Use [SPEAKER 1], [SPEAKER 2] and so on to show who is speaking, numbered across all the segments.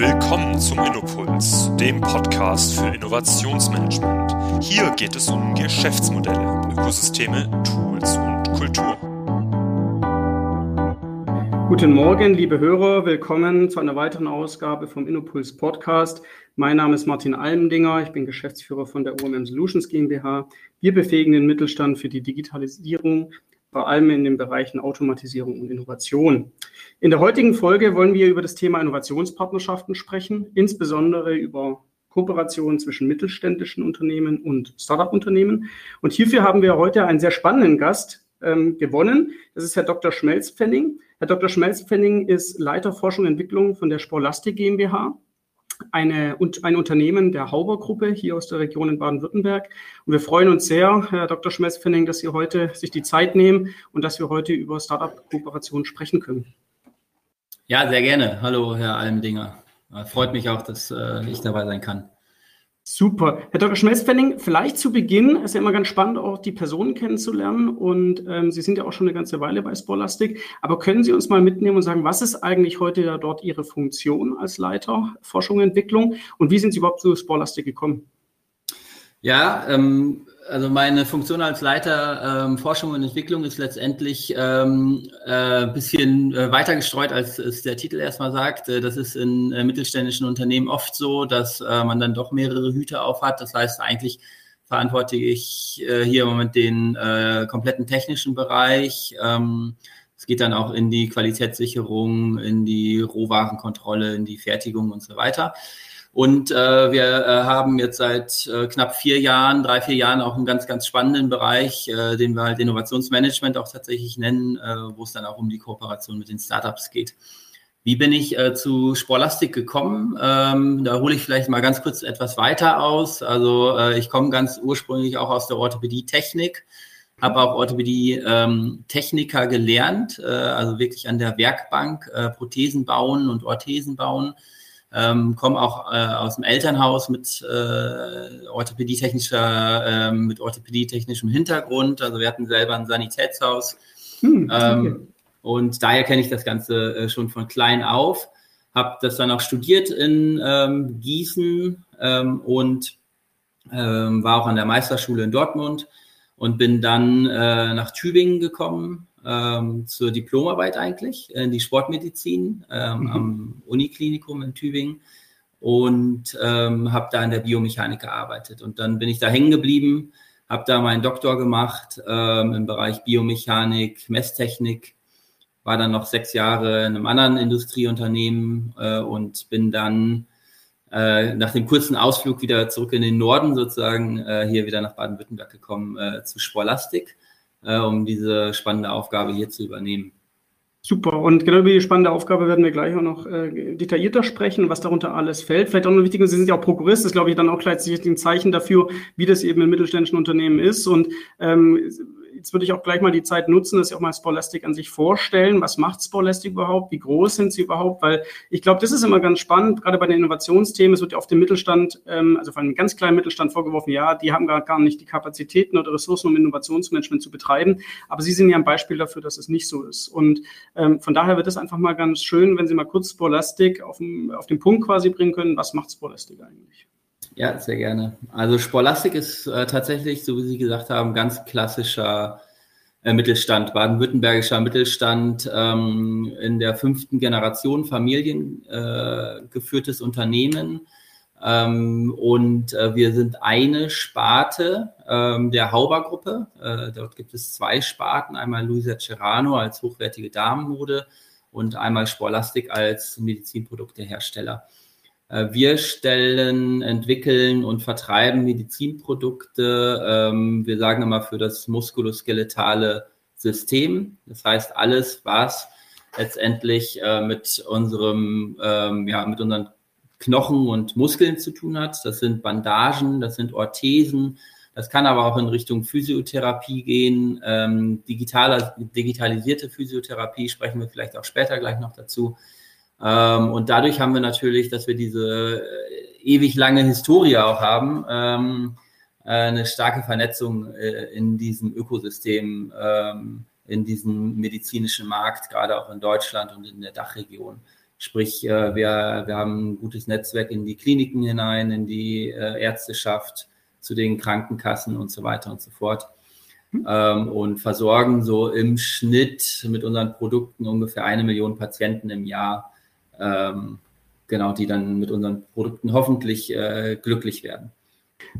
[SPEAKER 1] Willkommen zum Innopuls, dem Podcast für Innovationsmanagement. Hier geht es um Geschäftsmodelle, Ökosysteme, Tools und Kultur.
[SPEAKER 2] Guten Morgen, liebe Hörer. Willkommen zu einer weiteren Ausgabe vom Innopuls Podcast. Mein Name ist Martin Almendinger. Ich bin Geschäftsführer von der OMM Solutions GmbH. Wir befähigen den Mittelstand für die Digitalisierung vor allem in den Bereichen Automatisierung und Innovation. In der heutigen Folge wollen wir über das Thema Innovationspartnerschaften sprechen, insbesondere über Kooperationen zwischen mittelständischen Unternehmen und Startup-Unternehmen. Und hierfür haben wir heute einen sehr spannenden Gast ähm, gewonnen. Das ist Herr Dr. Schmelzpfenning. Herr Dr. Schmelzpfenning ist Leiter Forschung und Entwicklung von der Sporlastik GmbH eine, ein Unternehmen der Hauber-Gruppe hier aus der Region in Baden-Württemberg. Und wir freuen uns sehr, Herr Dr. Schmelz-Fenning, dass Sie heute sich die Zeit nehmen und dass wir heute über Startup-Kooperation sprechen können.
[SPEAKER 3] Ja, sehr gerne. Hallo, Herr Almdinger. Freut mich auch, dass äh, ich dabei sein kann.
[SPEAKER 2] Super. Herr Dr. Schmelzfenning, vielleicht zu Beginn, ist ja immer ganz spannend, auch die Personen kennenzulernen. Und ähm, Sie sind ja auch schon eine ganze Weile bei Sporlastic. Aber können Sie uns mal mitnehmen und sagen, was ist eigentlich heute ja dort Ihre Funktion als Leiter Forschung und Entwicklung? Und wie sind Sie überhaupt zu Sporlastic gekommen?
[SPEAKER 3] Ja, ähm, also meine Funktion als Leiter ähm, Forschung und Entwicklung ist letztendlich ähm, äh, bisschen äh, weiter gestreut, als es der Titel erstmal sagt. Äh, das ist in äh, mittelständischen Unternehmen oft so, dass äh, man dann doch mehrere Hüte auf hat. Das heißt, eigentlich verantworte ich äh, hier im Moment den äh, kompletten technischen Bereich. Ähm, es geht dann auch in die Qualitätssicherung, in die Rohwarenkontrolle, in die Fertigung und so weiter. Und äh, wir äh, haben jetzt seit äh, knapp vier Jahren, drei, vier Jahren auch einen ganz, ganz spannenden Bereich, äh, den wir halt Innovationsmanagement auch tatsächlich nennen, äh, wo es dann auch um die Kooperation mit den Startups geht. Wie bin ich äh, zu Sporlastik gekommen? Ähm, da hole ich vielleicht mal ganz kurz etwas weiter aus. Also äh, ich komme ganz ursprünglich auch aus der Orthopädie-Technik, habe auch Orthopädie-Techniker ähm, gelernt, äh, also wirklich an der Werkbank äh, Prothesen bauen und Orthesen bauen ähm, komme auch äh, aus dem Elternhaus mit äh, orthopädietechnischer, äh, mit orthopädietechnischem Hintergrund. Also wir hatten selber ein Sanitätshaus. Hm, ähm, und daher kenne ich das Ganze äh, schon von klein auf. Habe das dann auch studiert in ähm, Gießen ähm, und ähm, war auch an der Meisterschule in Dortmund und bin dann äh, nach Tübingen gekommen ähm, zur Diplomarbeit eigentlich in die Sportmedizin ähm, mhm. am Uniklinikum in Tübingen und ähm, habe da in der Biomechanik gearbeitet. Und dann bin ich da hängen geblieben, habe da meinen Doktor gemacht ähm, im Bereich Biomechanik, Messtechnik, war dann noch sechs Jahre in einem anderen Industrieunternehmen äh, und bin dann äh, nach dem kurzen Ausflug wieder zurück in den Norden sozusagen äh, hier wieder nach Baden-Württemberg gekommen äh, zu Sporlastik äh, um diese spannende Aufgabe hier zu übernehmen.
[SPEAKER 2] Super. Und genau über die spannende Aufgabe werden wir gleich auch noch äh, detaillierter sprechen, was darunter alles fällt. Vielleicht auch noch wichtig, Sie sind ja auch Prokurist, das ist, glaube ich, dann auch gleichzeitig ein Zeichen dafür, wie das eben in mittelständischen Unternehmen ist. Und ähm, jetzt würde ich auch gleich mal die Zeit nutzen, dass Sie auch mal Spolastic an sich vorstellen. Was macht Spolastic überhaupt? Wie groß sind Sie überhaupt? Weil ich glaube, das ist immer ganz spannend, gerade bei den Innovationsthemen. Es wird ja auf dem Mittelstand, ähm, also von einem ganz kleinen Mittelstand vorgeworfen, ja, die haben gar, gar nicht die Kapazitäten oder Ressourcen, um Innovationsmanagement zu betreiben. Aber Sie sind ja ein Beispiel dafür, dass es nicht so ist. Und ähm, von daher wird es einfach mal ganz schön, wenn Sie mal kurz Spolastic auf, auf den Punkt quasi bringen können. Was macht Spolastic eigentlich?
[SPEAKER 3] Ja, sehr gerne. Also Sporlastik ist äh, tatsächlich, so wie Sie gesagt haben, ganz klassischer äh, Mittelstand, baden-württembergischer Mittelstand, ähm, in der fünften Generation familiengeführtes äh, Unternehmen. Ähm, und äh, wir sind eine Sparte ähm, der Hauber-Gruppe. Äh, dort gibt es zwei Sparten, einmal Luisa Cerano als hochwertige Damenmode und einmal Sporlastik als Medizinproduktehersteller. Äh, wir stellen, entwickeln und vertreiben Medizinprodukte. Ähm, wir sagen immer für das muskuloskeletale System. Das heißt, alles, was letztendlich äh, mit unserem, ähm, ja, mit unseren Knochen und Muskeln zu tun hat. Das sind Bandagen, das sind Orthesen. Das kann aber auch in Richtung Physiotherapie gehen. Ähm, digitale, digitalisierte Physiotherapie sprechen wir vielleicht auch später gleich noch dazu. Ähm, und dadurch haben wir natürlich, dass wir diese äh, ewig lange Historie auch haben, ähm, äh, eine starke Vernetzung äh, in diesem Ökosystem, ähm, in diesem medizinischen Markt, gerade auch in Deutschland und in der Dachregion. Sprich, äh, wir, wir haben ein gutes Netzwerk in die Kliniken hinein, in die äh, Ärzteschaft, zu den Krankenkassen und so weiter und so fort. Ähm, und versorgen so im Schnitt mit unseren Produkten ungefähr eine Million Patienten im Jahr, ähm, genau, die dann mit unseren Produkten hoffentlich äh, glücklich werden.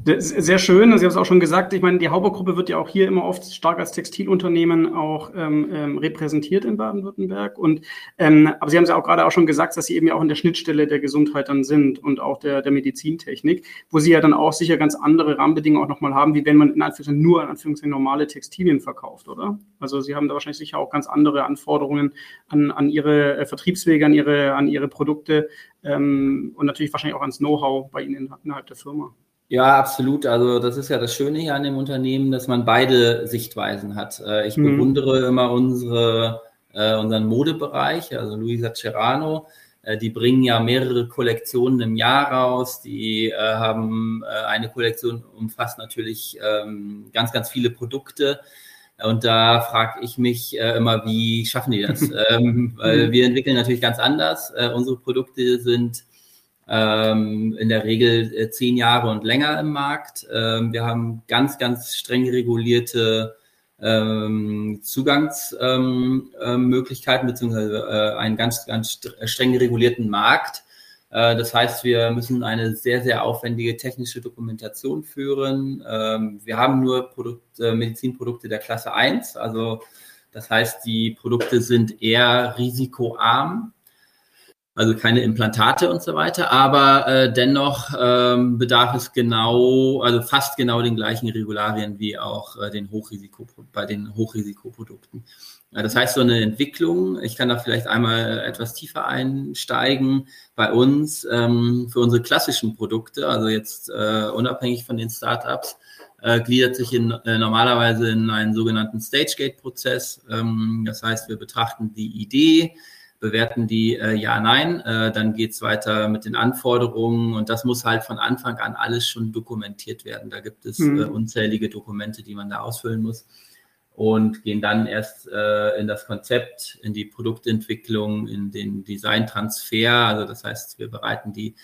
[SPEAKER 2] Sehr schön. Sie haben es auch schon gesagt. Ich meine, die Hauber-Gruppe wird ja auch hier immer oft stark als Textilunternehmen auch ähm, ähm, repräsentiert in Baden-Württemberg. Und ähm, aber Sie haben es ja auch gerade auch schon gesagt, dass Sie eben ja auch in der Schnittstelle der Gesundheit dann sind und auch der, der Medizintechnik, wo Sie ja dann auch sicher ganz andere Rahmenbedingungen auch nochmal haben, wie wenn man in Anführungszeichen nur in Anführungszeichen normale Textilien verkauft, oder? Also Sie haben da wahrscheinlich sicher auch ganz andere Anforderungen an, an Ihre äh, Vertriebswege, an Ihre, an Ihre Produkte ähm, und natürlich wahrscheinlich auch ans Know-how bei Ihnen innerhalb der Firma.
[SPEAKER 3] Ja, absolut. Also das ist ja das Schöne hier an dem Unternehmen, dass man beide Sichtweisen hat. Äh, ich mhm. bewundere immer unsere, äh, unseren Modebereich, also Luisa Cerano. Äh, die bringen ja mehrere Kollektionen im Jahr raus. Die haben eine Kollektion umfasst natürlich ähm, ganz, ganz viele Produkte. Und da frage ich mich immer, wie schaffen die das? ähm, weil mhm. wir entwickeln natürlich ganz anders. unsere Produkte sind ähm, in der Regel äh, zehn Jahre und länger im Markt. Ähm, wir haben ganz, ganz streng regulierte ähm, Zugangsmöglichkeiten ähm, äh, beziehungsweise äh, einen ganz, ganz streng regulierten Markt. Äh, das heißt, wir müssen eine sehr, sehr aufwendige technische Dokumentation führen. Ähm, wir haben nur Produkt, äh, Medizinprodukte der Klasse 1, also das heißt, die Produkte sind eher risikoarm also keine Implantate und so weiter, aber äh, dennoch ähm, bedarf es genau, also fast genau den gleichen Regularien wie auch äh, den Hochrisiko, bei den Hochrisikoprodukten. Ja, das heißt, so eine Entwicklung, ich kann da vielleicht einmal etwas tiefer einsteigen, bei uns ähm, für unsere klassischen Produkte, also jetzt äh, unabhängig von den Startups, äh, gliedert sich in, äh, normalerweise in einen sogenannten Stage-Gate-Prozess. Ähm, das heißt, wir betrachten die Idee, bewerten die äh, ja, nein. Äh, dann geht's weiter mit den Anforderungen und das muss halt von Anfang an alles schon dokumentiert werden. Da gibt es mhm. äh, unzählige Dokumente, die man da ausfüllen muss und gehen dann erst äh, in das Konzept, in die Produktentwicklung, in den Designtransfer. Also das heißt, wir bereiten die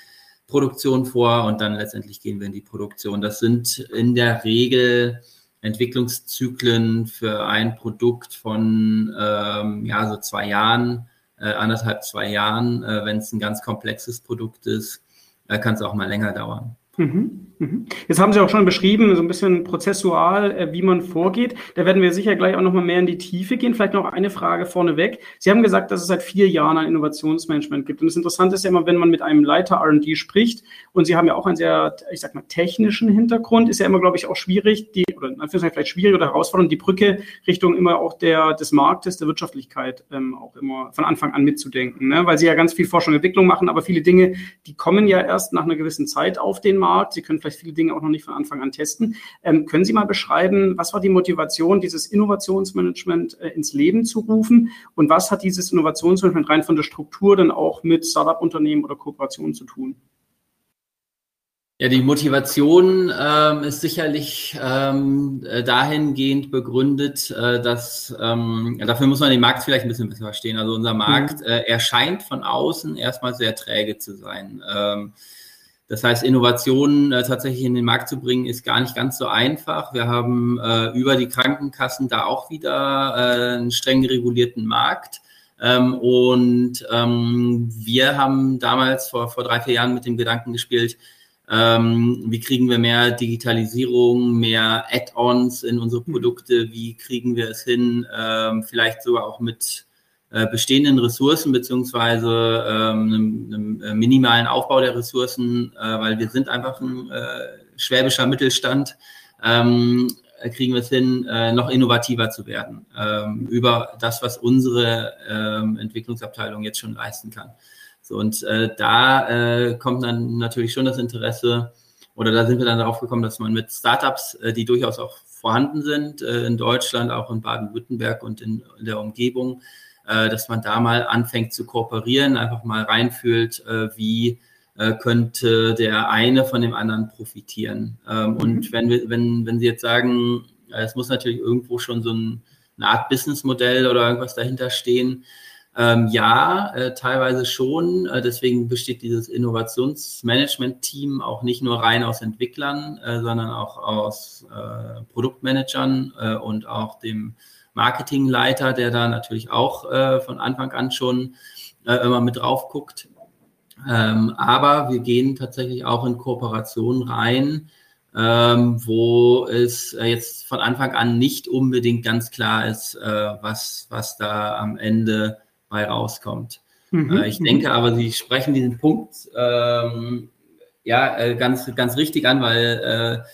[SPEAKER 3] Produktion vor und dann letztendlich gehen wir in die Produktion. Das sind in der Regel Entwicklungszyklen für ein Produkt von ähm, ja so zwei Jahren äh, anderthalb, zwei Jahren. Äh, Wenn es ein ganz komplexes Produkt ist, äh, kann es auch mal länger dauern.
[SPEAKER 2] Mhm, mhm. Jetzt haben Sie auch schon beschrieben, so ein bisschen prozessual, äh, wie man vorgeht. Da werden wir sicher gleich auch noch mal mehr in die Tiefe gehen. Vielleicht noch eine Frage vorneweg. Sie haben gesagt, dass es seit vier Jahren ein Innovationsmanagement gibt. Und das Interessante ist ja immer, wenn man mit einem Leiter R&D spricht, und Sie haben ja auch einen sehr, ich sag mal, technischen Hintergrund, ist ja immer, glaube ich, auch schwierig, die, oder in Anführungszeichen vielleicht schwierig oder herausfordernd, die Brücke Richtung immer auch der, des Marktes, der Wirtschaftlichkeit ähm, auch immer von Anfang an mitzudenken. Ne? Weil Sie ja ganz viel Forschung und Entwicklung machen, aber viele Dinge, die kommen ja erst nach einer gewissen Zeit auf den Markt. Sie können vielleicht viele Dinge auch noch nicht von Anfang an testen. Ähm, können Sie mal beschreiben, was war die Motivation, dieses Innovationsmanagement äh, ins Leben zu rufen? Und was hat dieses Innovationsmanagement rein von der Struktur dann auch mit Startup-Unternehmen oder Kooperationen zu tun?
[SPEAKER 3] Ja, die Motivation ähm, ist sicherlich ähm, äh, dahingehend begründet, äh, dass ähm, dafür muss man den Markt vielleicht ein bisschen besser verstehen. Also unser Markt mhm. äh, erscheint von außen erstmal sehr träge zu sein. Ähm, das heißt, Innovationen äh, tatsächlich in den Markt zu bringen, ist gar nicht ganz so einfach. Wir haben äh, über die Krankenkassen da auch wieder äh, einen streng regulierten Markt. Ähm, und ähm, wir haben damals vor, vor drei, vier Jahren mit dem Gedanken gespielt, ähm, wie kriegen wir mehr Digitalisierung, mehr Add-ons in unsere Produkte? Wie kriegen wir es hin, ähm, vielleicht sogar auch mit äh, bestehenden Ressourcen beziehungsweise ähm, einem, einem, äh, minimalen Aufbau der Ressourcen, äh, weil wir sind einfach ein äh, schwäbischer Mittelstand, ähm, kriegen wir es hin, äh, noch innovativer zu werden ähm, über das, was unsere ähm, Entwicklungsabteilung jetzt schon leisten kann. So, und äh, da äh, kommt dann natürlich schon das Interesse, oder da sind wir dann darauf gekommen, dass man mit Startups, äh, die durchaus auch vorhanden sind, äh, in Deutschland, auch in Baden-Württemberg und in, in der Umgebung, dass man da mal anfängt zu kooperieren, einfach mal reinfühlt, äh, wie äh, könnte der eine von dem anderen profitieren. Ähm, mhm. Und wenn wir, wenn, wenn Sie jetzt sagen, es muss natürlich irgendwo schon so ein, eine Art Businessmodell oder irgendwas dahinter stehen, Ähm, ja, äh, teilweise schon. Äh, deswegen besteht dieses Innovationsmanagement-Team auch nicht nur rein aus Entwicklern, äh, sondern auch aus äh, Produktmanagern äh, und auch dem Marketingleiter, der da natürlich auch äh, von Anfang an schon immer mit drauf guckt. Ähm, aber wir gehen tatsächlich auch in Kooperation rein, ähm, wo es jetzt von Anfang an nicht unbedingt ganz klar ist, was, was da am Ende bei rauskommt. Mhm. Äh, ich denke aber, Sie sprechen diesen Punkt ähm, ja äh, ganz, ganz richtig an, weil äh,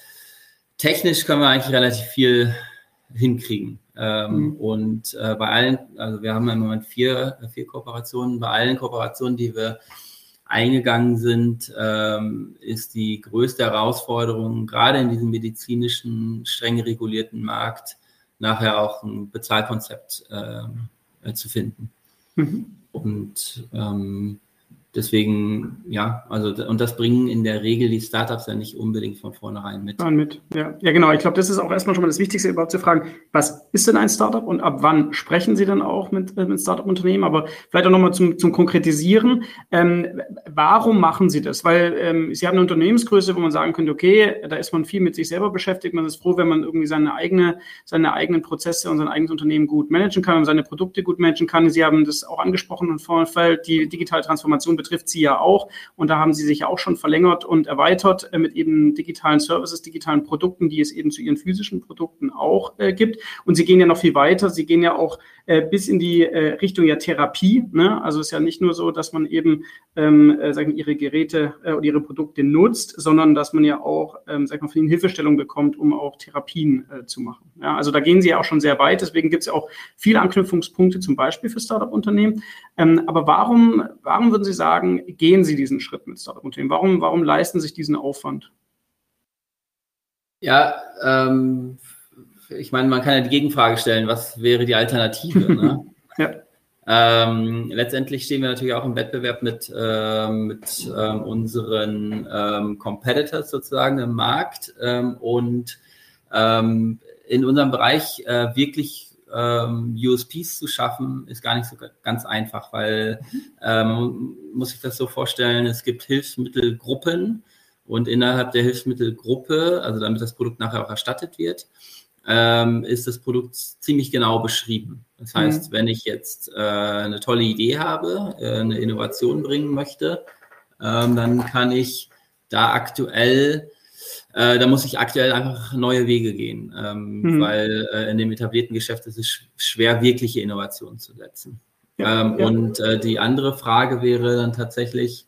[SPEAKER 3] technisch können wir eigentlich relativ viel hinkriegen. Ähm, mhm. Und äh, bei allen, also wir haben im Moment vier, vier Kooperationen, bei allen Kooperationen, die wir eingegangen sind, ähm, ist die größte Herausforderung, gerade in diesem medizinischen, streng regulierten Markt, nachher auch ein Bezahlkonzept äh, zu finden. Mhm. Und ähm, Deswegen, ja, also und das bringen in der Regel die Startups ja nicht unbedingt von vornherein mit.
[SPEAKER 2] mit. Ja, ja genau. Ich glaube, das ist auch erstmal schon mal das Wichtigste, überhaupt zu fragen, was ist denn ein Startup und ab wann sprechen Sie dann auch mit, äh, mit Startup-Unternehmen? Aber vielleicht auch nochmal zum, zum Konkretisieren. Ähm, warum machen Sie das? Weil ähm, Sie haben eine Unternehmensgröße, wo man sagen könnte, okay, da ist man viel mit sich selber beschäftigt. Man ist froh, wenn man irgendwie seine eigene, seine eigenen Prozesse und sein eigenes Unternehmen gut managen kann und seine Produkte gut managen kann. Sie haben das auch angesprochen im Vorfeld, die digitale Transformation betrifft sie ja auch. Und da haben sie sich auch schon verlängert und erweitert äh, mit eben digitalen Services, digitalen Produkten, die es eben zu ihren physischen Produkten auch äh, gibt. Und sie gehen ja noch viel weiter. Sie gehen ja auch äh, bis in die Richtung ja Therapie. Ne? Also es ist ja nicht nur so, dass man eben ähm, äh, sagen ihre Geräte oder ihre Produkte nutzt, sondern dass man ja auch ähm, sag mal, von ihnen Hilfestellung bekommt, um auch Therapien äh, zu machen. Ja? Also da gehen sie ja auch schon sehr weit. Deswegen gibt es ja auch viele Anknüpfungspunkte, zum Beispiel für Startup-Unternehmen. Ähm, aber warum, warum würden Sie sagen, gehen Sie diesen Schritt mit Startup-Unternehmen? Warum, warum leisten sich diesen Aufwand?
[SPEAKER 3] Ja, ähm, ich meine, man kann ja die Gegenfrage stellen, was wäre die Alternative? Ne? ja. Ähm, letztendlich stehen wir natürlich auch im Wettbewerb mit, ähm, mit ähm, unseren ähm, Competitors sozusagen im Markt ähm, und ähm, in unserem Bereich äh, wirklich USPs zu schaffen, ist gar nicht so ganz einfach, weil mhm. muss ich das so vorstellen, es gibt Hilfsmittelgruppen und innerhalb der Hilfsmittelgruppe, also damit das Produkt nachher auch erstattet wird, ähm, ist das Produkt ziemlich genau beschrieben. Das heißt, mhm. wenn ich jetzt äh, eine tolle Idee habe, äh, eine Innovation bringen möchte, ähm, dann kann ich da aktuell, äh, da muss ich aktuell einfach neue Wege gehen, ähm, mhm. weil äh, in dem etablierten Geschäft ist es schwer, wirkliche Innovationen zu setzen. Ja, ähm, ja. Und äh, die andere Frage wäre dann tatsächlich,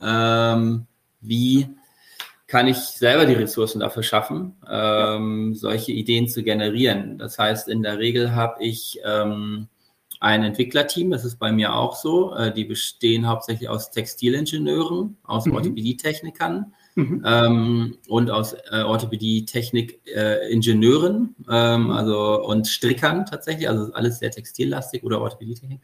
[SPEAKER 3] ähm, wie kann ich selber die Ressourcen dafür schaffen, ähm, solche Ideen zu generieren. Das heißt, in der Regel habe ich ähm, ein Entwicklerteam, das ist bei mir auch so. Äh, die bestehen hauptsächlich aus Textilingenieuren, aus mhm. Orthopädietechnikern mhm. ähm, und aus äh, Orthopädie-Technik-Ingenieuren, äh, ähm, also und Strickern tatsächlich, also alles sehr textillastig oder Orthopädietechnik.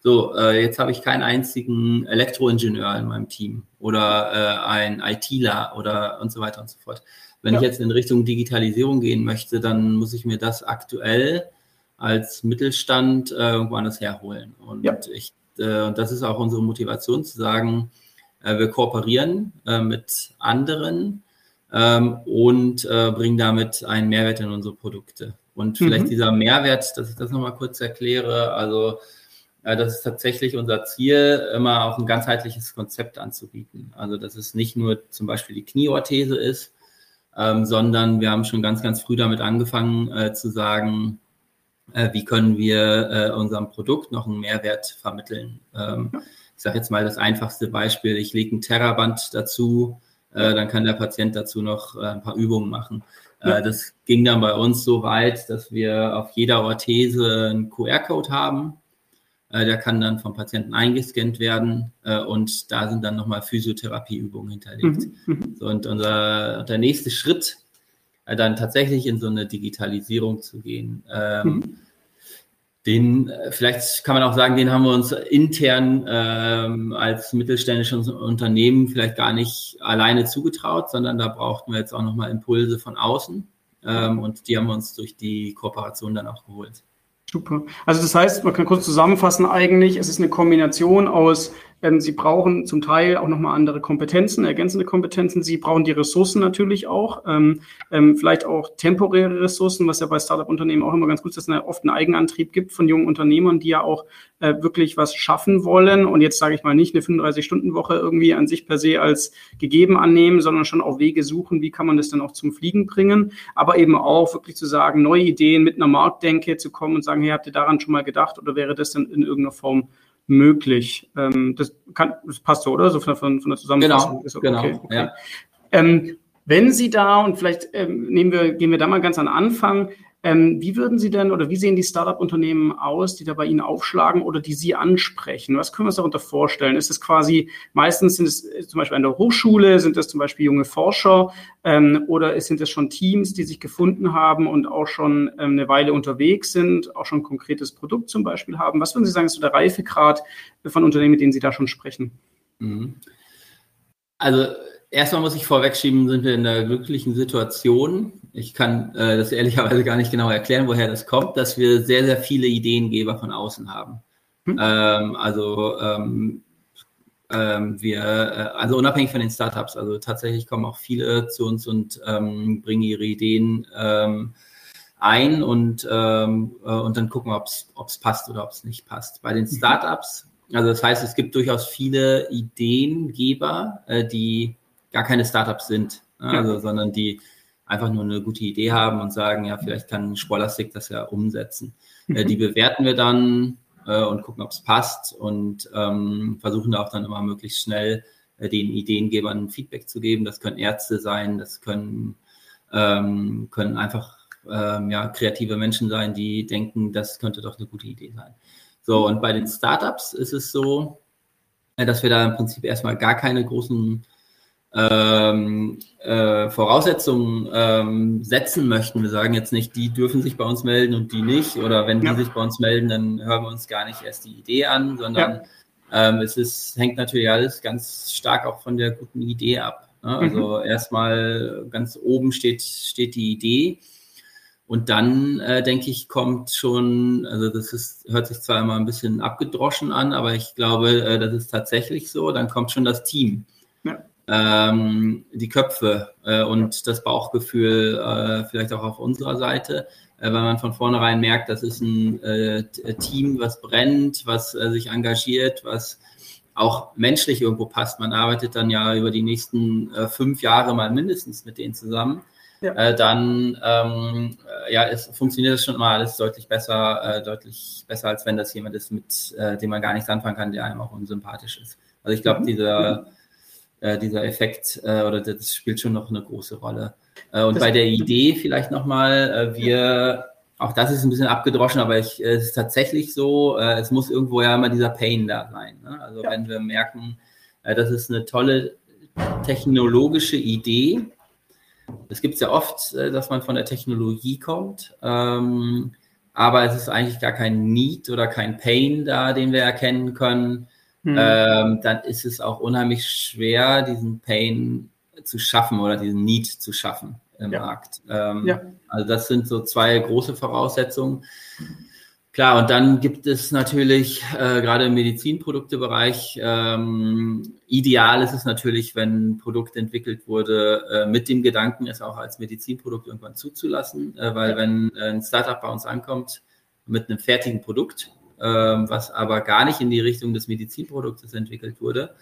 [SPEAKER 3] So, äh, jetzt habe ich keinen einzigen Elektroingenieur in meinem Team oder äh, ein ITler oder und so weiter und so fort. Wenn ja. ich jetzt in Richtung Digitalisierung gehen möchte, dann muss ich mir das aktuell als Mittelstand äh, irgendwo anders herholen. Und ja. ich, äh, das ist auch unsere Motivation zu sagen, wir kooperieren äh, mit anderen ähm, und äh, bringen damit einen Mehrwert in unsere Produkte. Und vielleicht mhm. dieser Mehrwert, dass ich das nochmal kurz erkläre, also äh, das ist tatsächlich unser Ziel, immer auch ein ganzheitliches Konzept anzubieten. Also, dass es nicht nur zum Beispiel die Knieorthese ist, ähm, sondern wir haben schon ganz, ganz früh damit angefangen äh, zu sagen, äh, wie können wir äh, unserem Produkt noch einen Mehrwert vermitteln. Ähm, ich sage jetzt mal das einfachste Beispiel, ich lege ein Terraband dazu, äh, dann kann der Patient dazu noch äh, ein paar Übungen machen. Ja. Das ging dann bei uns so weit, dass wir auf jeder Orthese einen QR-Code haben, äh, der kann dann vom Patienten eingescannt werden äh, und da sind dann nochmal Physiotherapieübungen hinterlegt. Mhm. mhm. So, und unser, der nächste Schritt, äh, dann tatsächlich in so eine Digitalisierung zu gehen. Ähm, mhm. Den, vielleicht kann man auch sagen, den haben wir uns intern ähm, als mittelständisches Unternehmen vielleicht gar nicht alleine zugetraut, sondern da brauchten wir jetzt auch nochmal Impulse von außen. Ähm, und die haben wir uns durch die Kooperation dann auch geholt.
[SPEAKER 2] Super. Also das heißt, man kann kurz zusammenfassen eigentlich, es ist eine Kombination aus ähm, Sie brauchen zum Teil auch nochmal andere Kompetenzen, ergänzende Kompetenzen. Sie brauchen die Ressourcen natürlich auch, ähm, ähm, vielleicht auch temporäre Ressourcen, was ja bei Startup-Unternehmen auch immer ganz gut ist, dass es oft einen Eigenantrieb gibt von jungen Unternehmern, die ja auch äh, wirklich was schaffen wollen. Und jetzt sage ich mal nicht eine 35-Stunden-Woche irgendwie an sich per se als gegeben annehmen, sondern schon auch Wege suchen, wie kann man das dann auch zum Fliegen bringen. Aber eben auch wirklich zu sagen, neue Ideen mit einer Marktdenke zu kommen und sagen, hey, habt ihr daran schon mal gedacht oder wäre das dann in irgendeiner Form möglich. Ähm, das, kann, das passt so, oder? So von, von, von der Zusammenfassung.
[SPEAKER 3] Genau, genau okay, okay. Ja.
[SPEAKER 2] Ähm, wenn Sie da, und vielleicht ähm, nehmen wir, gehen wir da mal ganz an Anfang, ähm, wie würden Sie denn oder wie sehen die Startup-Unternehmen aus, die da bei Ihnen aufschlagen oder die Sie ansprechen? Was können wir uns darunter vorstellen? Ist es quasi, meistens sind es äh, zum Beispiel an der Hochschule, sind es zum Beispiel junge Forscher ähm, oder sind es schon Teams, die sich gefunden haben und auch schon ähm, eine Weile unterwegs sind, auch schon ein konkretes Produkt zum Beispiel haben? Was würden Sie sagen, ist so der Reifegrad von Unternehmen, mit denen Sie da schon sprechen?
[SPEAKER 3] Mhm. Also erstmal muss ich vorwegschieben, sind wir in einer glücklichen Situation. Ich kann äh, das ehrlicherweise gar nicht genau erklären, woher das kommt, dass wir sehr, sehr viele Ideengeber von außen haben. Hm. Ähm, also ähm, ähm, wir, äh, also unabhängig von den Startups, also tatsächlich kommen auch viele zu uns und ähm, bringen ihre Ideen ähm, ein und, ähm, äh, und dann gucken, ob es passt oder ob es nicht passt. Bei den mhm. Startups, also das heißt, es gibt durchaus viele Ideengeber, äh, die gar keine Startups sind, ne? ja. also, sondern die einfach nur eine gute Idee haben und sagen, ja, vielleicht kann Sporlastic das ja umsetzen. Äh, mhm. die bewerten wir dann äh, und gucken, ob es passt und ähm, versuchen da auch dann immer möglichst schnell äh, den Ideengebern Feedback zu geben. Das können Ärzte sein, das können, ähm, können einfach ähm, ja, kreative Menschen sein, die denken, das könnte doch eine gute Idee sein. So, und bei den Startups ist es so, äh, dass wir da im Prinzip erstmal gar keine großen ähm, äh, Voraussetzungen ähm, setzen möchten. Wir sagen jetzt nicht, die dürfen sich bei uns melden und die nicht. Oder wenn die ja. sich bei uns melden, dann hören wir uns gar nicht erst die Idee an, sondern ja. ähm, es ist, hängt natürlich alles ganz stark auch von der guten Idee ab. Ne? Also mhm. erstmal ganz oben steht, steht die Idee. Und dann, äh, denke ich, kommt schon, also das ist, hört sich zwar immer ein bisschen abgedroschen an, aber ich glaube, äh, das ist tatsächlich so, dann kommt schon das Team. Ja ähm, die Köpfe äh, und das Bauchgefühl äh, vielleicht auch auf unserer Seite, äh, weil man von vornherein merkt, das ist ein äh, Team, was brennt, was äh, sich engagiert, was auch menschlich irgendwo passt. Man arbeitet dann ja über die nächsten äh, fünf Jahre mal mindestens mit denen zusammen. Ja. dann ähm, ja, es funktioniert das schon mal alles deutlich besser, deutlich besser, als wenn das jemand ist, mit dem man gar nichts anfangen kann, der einem auch unsympathisch ist. Also ich glaube, mhm. dieser äh, dieser Effekt äh, oder das spielt schon noch eine große Rolle. Äh, und das bei der Idee vielleicht nochmal, äh, wir, auch das ist ein bisschen abgedroschen, aber ich, äh, es ist tatsächlich so, äh, es muss irgendwo ja immer dieser Pain da sein. Ne? Also ja. wenn wir merken, äh, das ist eine tolle technologische Idee, das gibt es ja oft, äh, dass man von der Technologie kommt, ähm, aber es ist eigentlich gar kein Need oder kein Pain da, den wir erkennen können mhm. ähm, dann ist es auch unheimlich schwer, diesen Pain zu schaffen oder diesen Need zu schaffen im ja. Markt. Ähm, ja. Also das sind so zwei große Voraussetzungen. Klar, und dann gibt es natürlich äh, gerade im Medizinproduktebereich, ähm, ideal ist es natürlich, wenn ein Produkt entwickelt wurde, äh, mit dem Gedanken, es auch als Medizinprodukt irgendwann zuzulassen, äh, weil wenn ein Startup bei uns ankommt mit einem fertigen Produkt, was aber gar nicht in die Richtung des Medizinproduktes entwickelt wurde,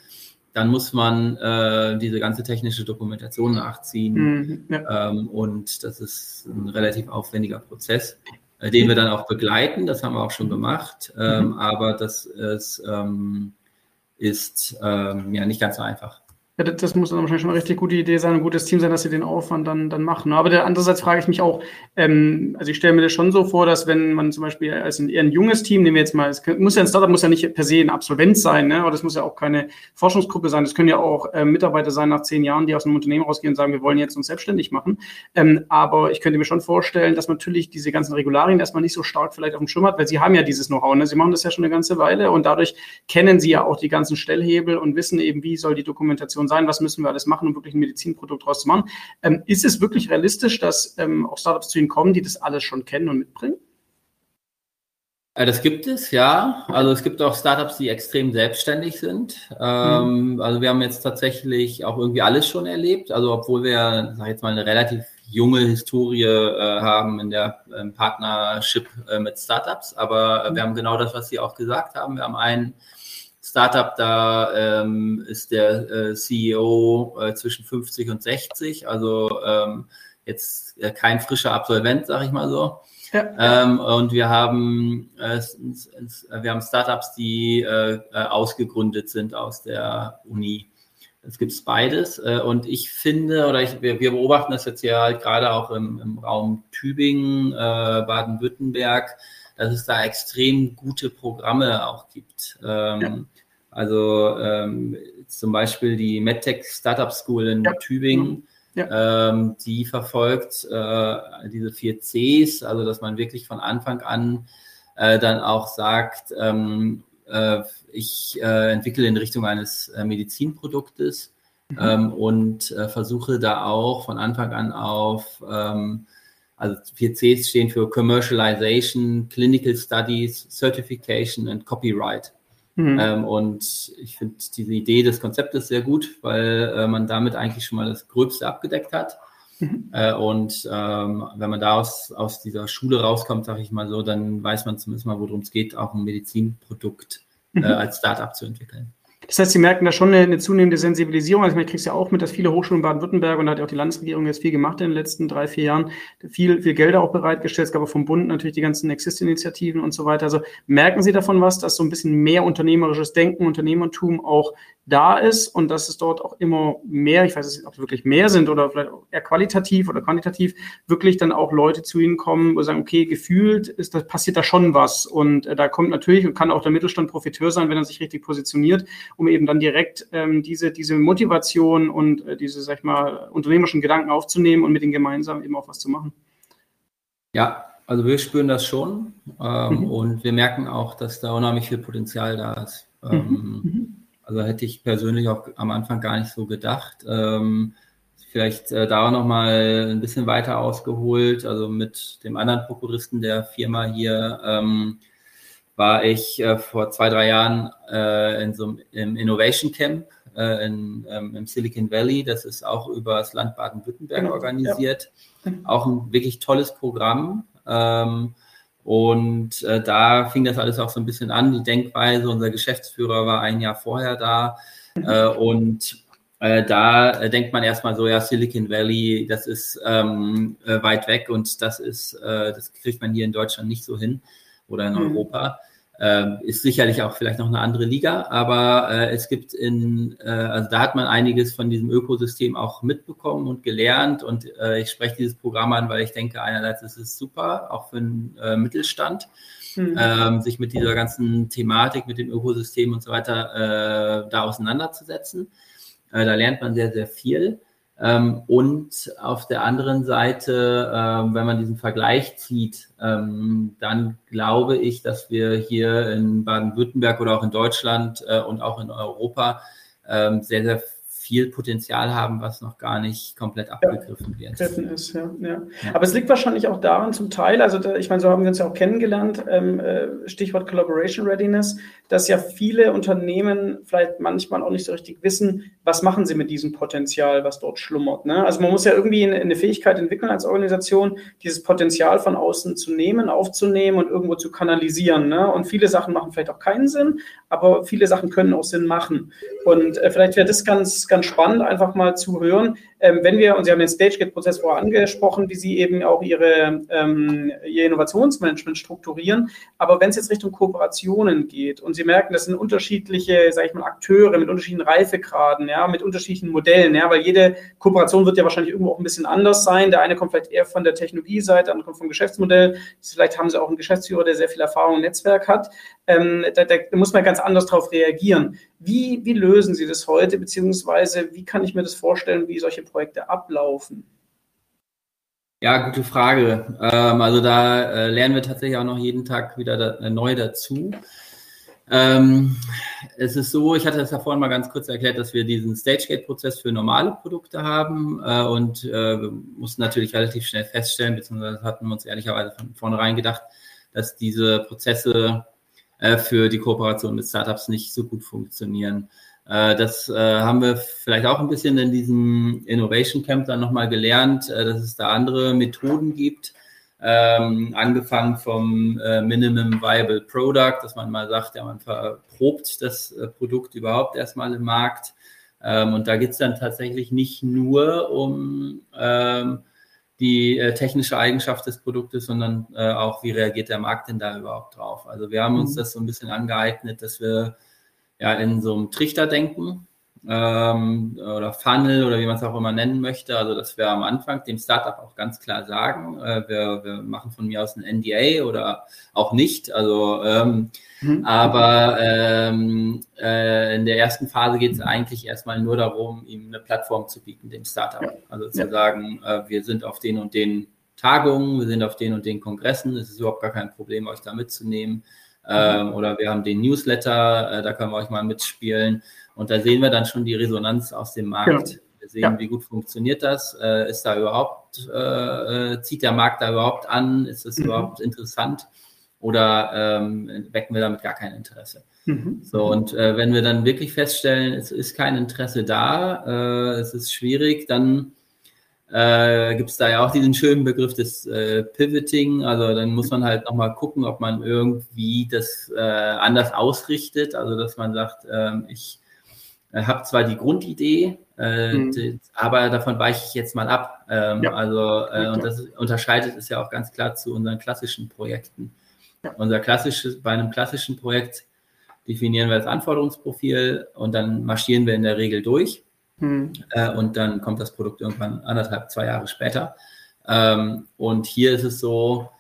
[SPEAKER 3] dann muss man äh, diese ganze technische Dokumentation nachziehen. Mhm, ja. ähm, und das ist ein relativ aufwendiger Prozess, äh, den wir dann auch begleiten. Das haben wir auch schon gemacht. Ähm, mhm. Aber das ist, ähm, ist ähm, ja nicht ganz so einfach.
[SPEAKER 2] Ja, das muss dann wahrscheinlich schon eine richtig gute Idee sein, ein gutes Team sein, dass sie den Aufwand dann, dann machen. Aber der, andererseits frage ich mich auch, ähm, also ich stelle mir das schon so vor, dass wenn man zum Beispiel als ein, eher ein junges Team, nehmen wir jetzt mal, es muss ja ein Startup muss ja nicht per se ein Absolvent sein, ne? aber das muss ja auch keine Forschungsgruppe sein. Das können ja auch äh, Mitarbeiter sein nach zehn Jahren, die aus einem Unternehmen rausgehen und sagen, wir wollen jetzt uns selbstständig machen. Ähm, aber ich könnte mir schon vorstellen, dass man natürlich diese ganzen Regularien erstmal nicht so stark vielleicht auf dem Schirm hat, weil sie haben ja dieses Know-how. Ne? Sie machen das ja schon eine ganze Weile und dadurch kennen sie ja auch die ganzen Stellhebel und wissen eben, wie soll die Dokumentation sein, was müssen wir alles machen, um wirklich ein Medizinprodukt draus zu machen. Ähm, ist es wirklich realistisch, dass ähm, auch Startups zu Ihnen kommen, die das alles schon kennen und mitbringen?
[SPEAKER 3] Äh, das gibt es, ja. Also es gibt auch Startups, die extrem selbstständig sind. Ähm, mhm. Also wir haben jetzt tatsächlich auch irgendwie alles schon erlebt. Also obwohl wir, sag ich jetzt mal, eine relativ junge Historie äh, haben in der ähm, Partnership äh, mit Startups. Aber mhm. wir haben genau das, was Sie auch gesagt haben. Wir haben ein Startup, da ähm, ist der äh, CEO äh, zwischen 50 und 60. Also ähm, jetzt äh, kein frischer Absolvent, sag ich mal so. Ja. Ähm, und wir haben, äh, wir haben Startups, die äh, äh, ausgegründet sind aus der Uni. Es gibt beides. Und ich finde, oder ich, wir, wir, beobachten das jetzt ja halt gerade auch im, im Raum Tübingen, Baden-Württemberg, dass es da extrem gute Programme auch gibt. Ähm. Also ähm, zum Beispiel die MedTech Startup School in ja. Tübingen mhm. Ja. Ähm, die verfolgt äh, diese vier Cs, also dass man wirklich von Anfang an äh, dann auch sagt, ähm, äh, ich äh, entwickle in Richtung eines äh, Medizinproduktes mhm. ähm, und äh, versuche da auch von Anfang an auf, ähm, also vier Cs stehen für Commercialization, Clinical Studies, Certification und Copyright. Mhm. Ähm, und ich finde diese Idee des Konzeptes sehr gut, weil äh, man damit eigentlich schon mal das Gröbste abgedeckt hat. Mhm. Äh, und ähm, wenn man da aus, aus dieser Schule rauskommt, sage ich mal so, dann weiß man zumindest mal, worum es geht, auch ein Medizinprodukt äh, mhm. als Startup zu entwickeln.
[SPEAKER 2] Das heißt, Sie merken da schon eine, eine zunehmende Sensibilisierung. Also ich kriege es ja auch mit, dass viele Hochschulen in Baden-Württemberg und da hat ja auch die Landesregierung jetzt viel gemacht in den letzten drei, vier Jahren, viel, viel Gelder auch bereitgestellt. Es gab auch vom Bund natürlich die ganzen Exist-Initiativen und so weiter. Also merken Sie davon was, dass so ein bisschen mehr unternehmerisches Denken, Unternehmertum auch da ist und dass es dort auch immer mehr, ich weiß nicht, ob es wirklich mehr sind oder vielleicht eher qualitativ oder quantitativ, wirklich dann auch Leute zu Ihnen kommen, wo sie sagen, okay, gefühlt ist das, passiert da schon was und äh, da kommt natürlich und kann auch der Mittelstand Profiteur sein, wenn er sich richtig positioniert, um eben dann direkt ähm, diese, diese Motivation und äh, diese, sag ich mal, unternehmerischen Gedanken aufzunehmen und mit ihnen gemeinsam eben auch was zu machen.
[SPEAKER 3] Ja, also wir spüren das schon ähm, mhm. und wir merken auch, dass da unheimlich viel Potenzial da ist. Ähm, mhm. mhm. Also hätte ich persönlich auch am Anfang gar nicht so gedacht. Ähm, vielleicht äh, da noch mal ein bisschen weiter ausgeholt. Also mit dem anderen Prokuristen der Firma hier ähm, war ich äh, vor zwei, drei Jahren äh, in so einem Innovation Camp äh, in, ähm, im Silicon Valley. Das ist auch über das Land Baden-Württemberg genau, organisiert. Ja. Auch ein wirklich tolles Programm. Ähm, und äh, da fing das alles auch so ein bisschen an, die Denkweise. Unser Geschäftsführer war ein Jahr vorher da. Mhm. Äh, und äh, da denkt man erstmal so, ja, Silicon Valley, das ist ähm, äh, weit weg und das ist, das kriegt man hier in Deutschland nicht so hin oder in mhm. Europa. Ähm, ist sicherlich auch vielleicht noch eine andere Liga, aber äh, es gibt in, äh, also da hat man einiges von diesem Ökosystem auch mitbekommen und gelernt und äh, ich spreche dieses Programm an, weil ich denke, einerseits ist es super, auch für den äh, Mittelstand, mhm. ähm, sich mit dieser ganzen Thematik, mit dem Ökosystem und so weiter äh, da auseinanderzusetzen. Äh, da lernt man sehr, sehr viel. Ähm, und auf der anderen Seite, ähm, wenn man diesen Vergleich zieht, ähm, dann glaube ich, dass wir hier in Baden-Württemberg oder auch in Deutschland äh, und auch in Europa sehr, sehr viel Potenzial haben, was noch gar nicht komplett abgegriffen ja, wird.
[SPEAKER 2] Ist, ja, ja. Aber es liegt wahrscheinlich auch daran zum Teil, also da, ich meine, so haben wir uns ja auch kennengelernt, ähm, äh, Stichwort Collaboration Readiness, dass ja viele Unternehmen vielleicht manchmal auch nicht so richtig wissen, was machen sie mit diesem Potenzial, was dort schlummert. Ne? Also man muss ja irgendwie eine, eine Fähigkeit entwickeln als Organisation, dieses Potenzial von außen zu nehmen, aufzunehmen und irgendwo zu kanalisieren. Ne? Und viele Sachen machen vielleicht auch keinen Sinn, aber viele Sachen können auch Sinn machen. Und äh, vielleicht wäre das ganz, ganz spannend, einfach mal zu hören, ähm, wenn wir, und Sie haben den Stage-Gate-Prozess vorher angesprochen, wie Sie eben auch Ihre, ähm, Ihr Innovationsmanagement strukturieren, aber wenn es jetzt Richtung Kooperationen geht und Sie merken, das sind unterschiedliche, sage ich mal, Akteure mit unterschiedlichen Reifegraden, ja, mit unterschiedlichen Modellen, ja, weil jede Kooperation wird ja wahrscheinlich irgendwo auch ein bisschen anders sein. Der eine kommt vielleicht eher von der Technologieseite, der andere kommt vom Geschäftsmodell. Vielleicht haben Sie auch einen Geschäftsführer, der sehr viel Erfahrung im Netzwerk hat. Ähm, da, da muss man ganz anders darauf reagieren. Wie, wie lösen Sie das heute, beziehungsweise wie kann ich mir das vorstellen, wie solche Projekte ablaufen?
[SPEAKER 3] Ja, gute Frage. Ähm, also da äh, lernen wir tatsächlich auch noch jeden Tag wieder äh, neu dazu. Ähm, es ist so, ich hatte das ja vorhin mal ganz kurz erklärt, dass wir diesen Stage-Gate-Prozess für normale Produkte haben äh, und äh, mussten natürlich relativ schnell feststellen, beziehungsweise hatten wir uns ehrlicherweise von vornherein gedacht, dass diese Prozesse für die Kooperation mit Startups nicht so gut funktionieren. Äh, das äh, haben wir vielleicht auch ein bisschen in diesem Innovation Camp dann nochmal gelernt, äh, dass es da andere Methoden gibt, ähm, angefangen vom äh, Minimum Viable Product, dass man mal sagt, ja, man verprobt das äh, Produkt überhaupt erstmal im Markt. Ähm, und da geht es dann tatsächlich nicht nur um ähm, die äh, technische Eigenschaft des Produktes, sondern auch, wie reagiert der Markt denn da überhaupt drauf. Also wir haben uns mhm. das so ein bisschen angeeignet, dass wir ja in so einem Trichter denken ähm, oder Funnel oder wie man es auch immer nennen möchte. Also dass wir am Anfang dem Startup auch ganz klar sagen, äh, wir, wir machen von mir aus ein NDA oder auch nicht. Also ähm, mhm. aber ähm, äh, in der ersten Phase geht es eigentlich erstmal nur darum, ihm eine Plattform zu bieten, dem Startup. Ja. Also zu ja. sagen, äh, wir sind auf den und den Tagungen, wir sind auf den und den Kongressen, es ist überhaupt gar kein Problem, euch da mitzunehmen. Ähm, oder wir haben den Newsletter, äh, da können wir euch mal mitspielen. Und da sehen wir dann schon die Resonanz aus dem Markt. Ja. Wir sehen, ja. wie gut funktioniert das. Äh, ist da überhaupt, äh, äh zieht der Markt da überhaupt an? Ist es mhm. überhaupt interessant? Oder ähm, wecken wir damit gar kein Interesse? Mhm. So, und äh, wenn wir dann wirklich feststellen, es ist kein Interesse da, äh, es ist schwierig, dann äh, gibt es da ja auch diesen schönen Begriff des äh, Pivoting. Also dann muss man halt nochmal gucken, ob man irgendwie das äh, anders ausrichtet. Also dass man sagt, ähm, ich äh, habe zwar die Grundidee, äh, mhm. die, aber davon weiche ich jetzt mal ab. Ähm, ja. Also äh, und das unterscheidet es ja auch ganz klar zu unseren klassischen Projekten. Ja. Unser klassisches, bei einem klassischen Projekt definieren wir das Anforderungsprofil und dann marschieren wir in der Regel durch. Mhm. Äh, und dann kommt das Produkt irgendwann anderthalb, zwei Jahre später. Ähm, und hier ist es so,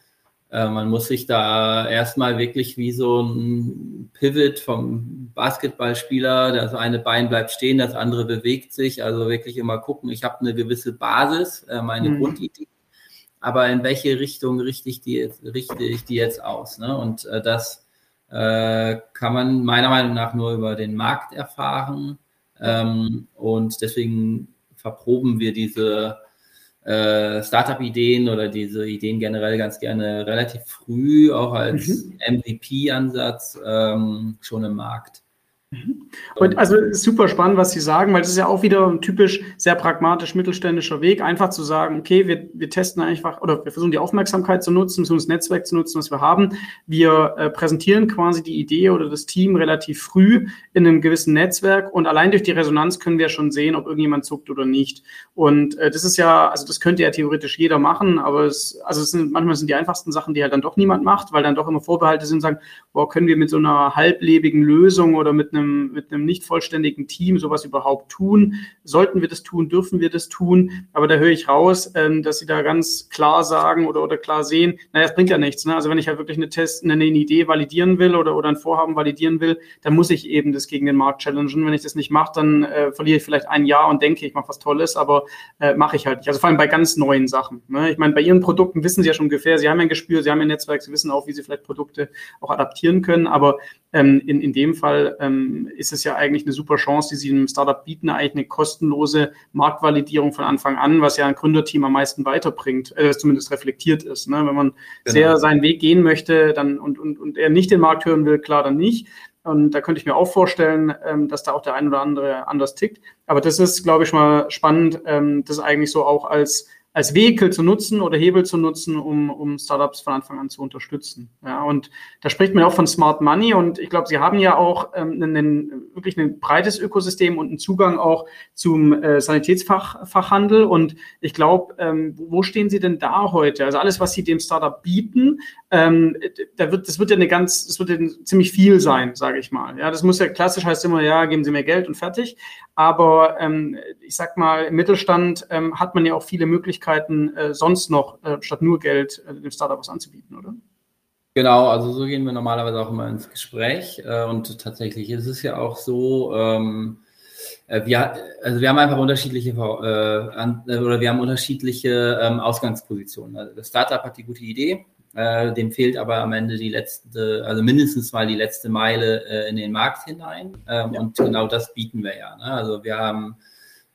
[SPEAKER 3] äh, man muss sich da erstmal wirklich wie so ein Pivot vom Basketballspieler, das eine Bein bleibt stehen, das andere bewegt sich. Also wirklich immer gucken, ich habe eine gewisse Basis, äh, meine mhm. Grundidee, aber in welche Richtung richte ich die, richte ich die jetzt aus? Ne? Und äh, das kann man meiner Meinung nach nur über den Markt erfahren. Ähm, und deswegen verproben wir diese äh, Startup-Ideen oder diese Ideen generell ganz gerne relativ früh, auch als mhm. MVP-Ansatz ähm, schon im Markt.
[SPEAKER 2] Mhm. Und also super spannend, was Sie sagen, weil das ist ja auch wieder ein typisch sehr pragmatisch mittelständischer Weg, einfach zu sagen, okay, wir, wir testen einfach oder wir versuchen die Aufmerksamkeit zu nutzen, versuchen das Netzwerk zu nutzen, was wir haben. Wir äh, präsentieren quasi die Idee oder das Team relativ früh in einem gewissen Netzwerk und allein durch die Resonanz können wir schon sehen, ob irgendjemand zuckt oder nicht. Und äh, das ist ja, also das könnte ja theoretisch jeder machen, aber es, also es sind manchmal sind die einfachsten Sachen, die halt dann doch niemand macht, weil dann doch immer Vorbehalte sind, sagen, boah, können wir mit so einer halblebigen Lösung oder mit einem einem, mit einem nicht vollständigen Team sowas überhaupt tun? Sollten wir das tun? Dürfen wir das tun? Aber da höre ich raus, ähm, dass Sie da ganz klar sagen oder, oder klar sehen, naja, es bringt ja nichts. Ne? Also wenn ich halt wirklich eine Test, eine, eine Idee validieren will oder, oder ein Vorhaben validieren will, dann muss ich eben das gegen den Markt challengen. Wenn ich das nicht mache, dann äh, verliere ich vielleicht ein Jahr und denke, ich mache was Tolles, aber äh, mache ich halt nicht. Also vor allem bei ganz neuen Sachen. Ne? Ich meine, bei Ihren Produkten wissen Sie ja schon ungefähr, Sie haben ja ein Gespür, Sie haben ein Netzwerk, Sie wissen auch, wie Sie vielleicht Produkte auch adaptieren können, aber ähm, in, in dem Fall ähm, ist es ja eigentlich eine super Chance, die Sie einem Startup bieten, eigentlich eine kostenlose Marktvalidierung von Anfang an, was ja ein Gründerteam am meisten weiterbringt, äh, zumindest reflektiert ist. Ne? Wenn man genau. sehr seinen Weg gehen möchte dann und, und, und er nicht den Markt hören will, klar dann nicht. Und da könnte ich mir auch vorstellen, ähm, dass da auch der ein oder andere anders tickt. Aber das ist, glaube ich, mal spannend, ähm, das eigentlich so auch als als Vehikel zu nutzen oder Hebel zu nutzen, um, um Startups von Anfang an zu unterstützen. Ja, und da spricht man auch von Smart Money und ich glaube, Sie haben ja auch ähm, einen, wirklich ein breites Ökosystem und einen Zugang auch zum äh, Sanitätsfachhandel und ich glaube, ähm, wo stehen Sie denn da heute? Also alles, was Sie dem Startup bieten, ähm, da wird, das wird ja eine ganz, das wird ja ziemlich viel sein, sage ich mal. Ja, das muss ja klassisch heißt immer, ja, geben Sie mir Geld und fertig. Aber ähm, ich sag mal, im Mittelstand ähm, hat man ja auch viele Möglichkeiten, äh, sonst noch äh, statt nur Geld äh, dem Startup was anzubieten, oder?
[SPEAKER 3] Genau, also so gehen wir normalerweise auch immer ins Gespräch. Und tatsächlich ist es ja auch so, ähm, äh, wir, also wir haben einfach unterschiedliche äh, an, oder wir haben unterschiedliche ähm, Ausgangspositionen. Also das Startup hat die gute Idee, äh, dem fehlt aber am Ende die letzte, also mindestens mal die letzte Meile äh, in den Markt hinein. Ähm, ja. Und genau das bieten wir ja. Ne? Also wir haben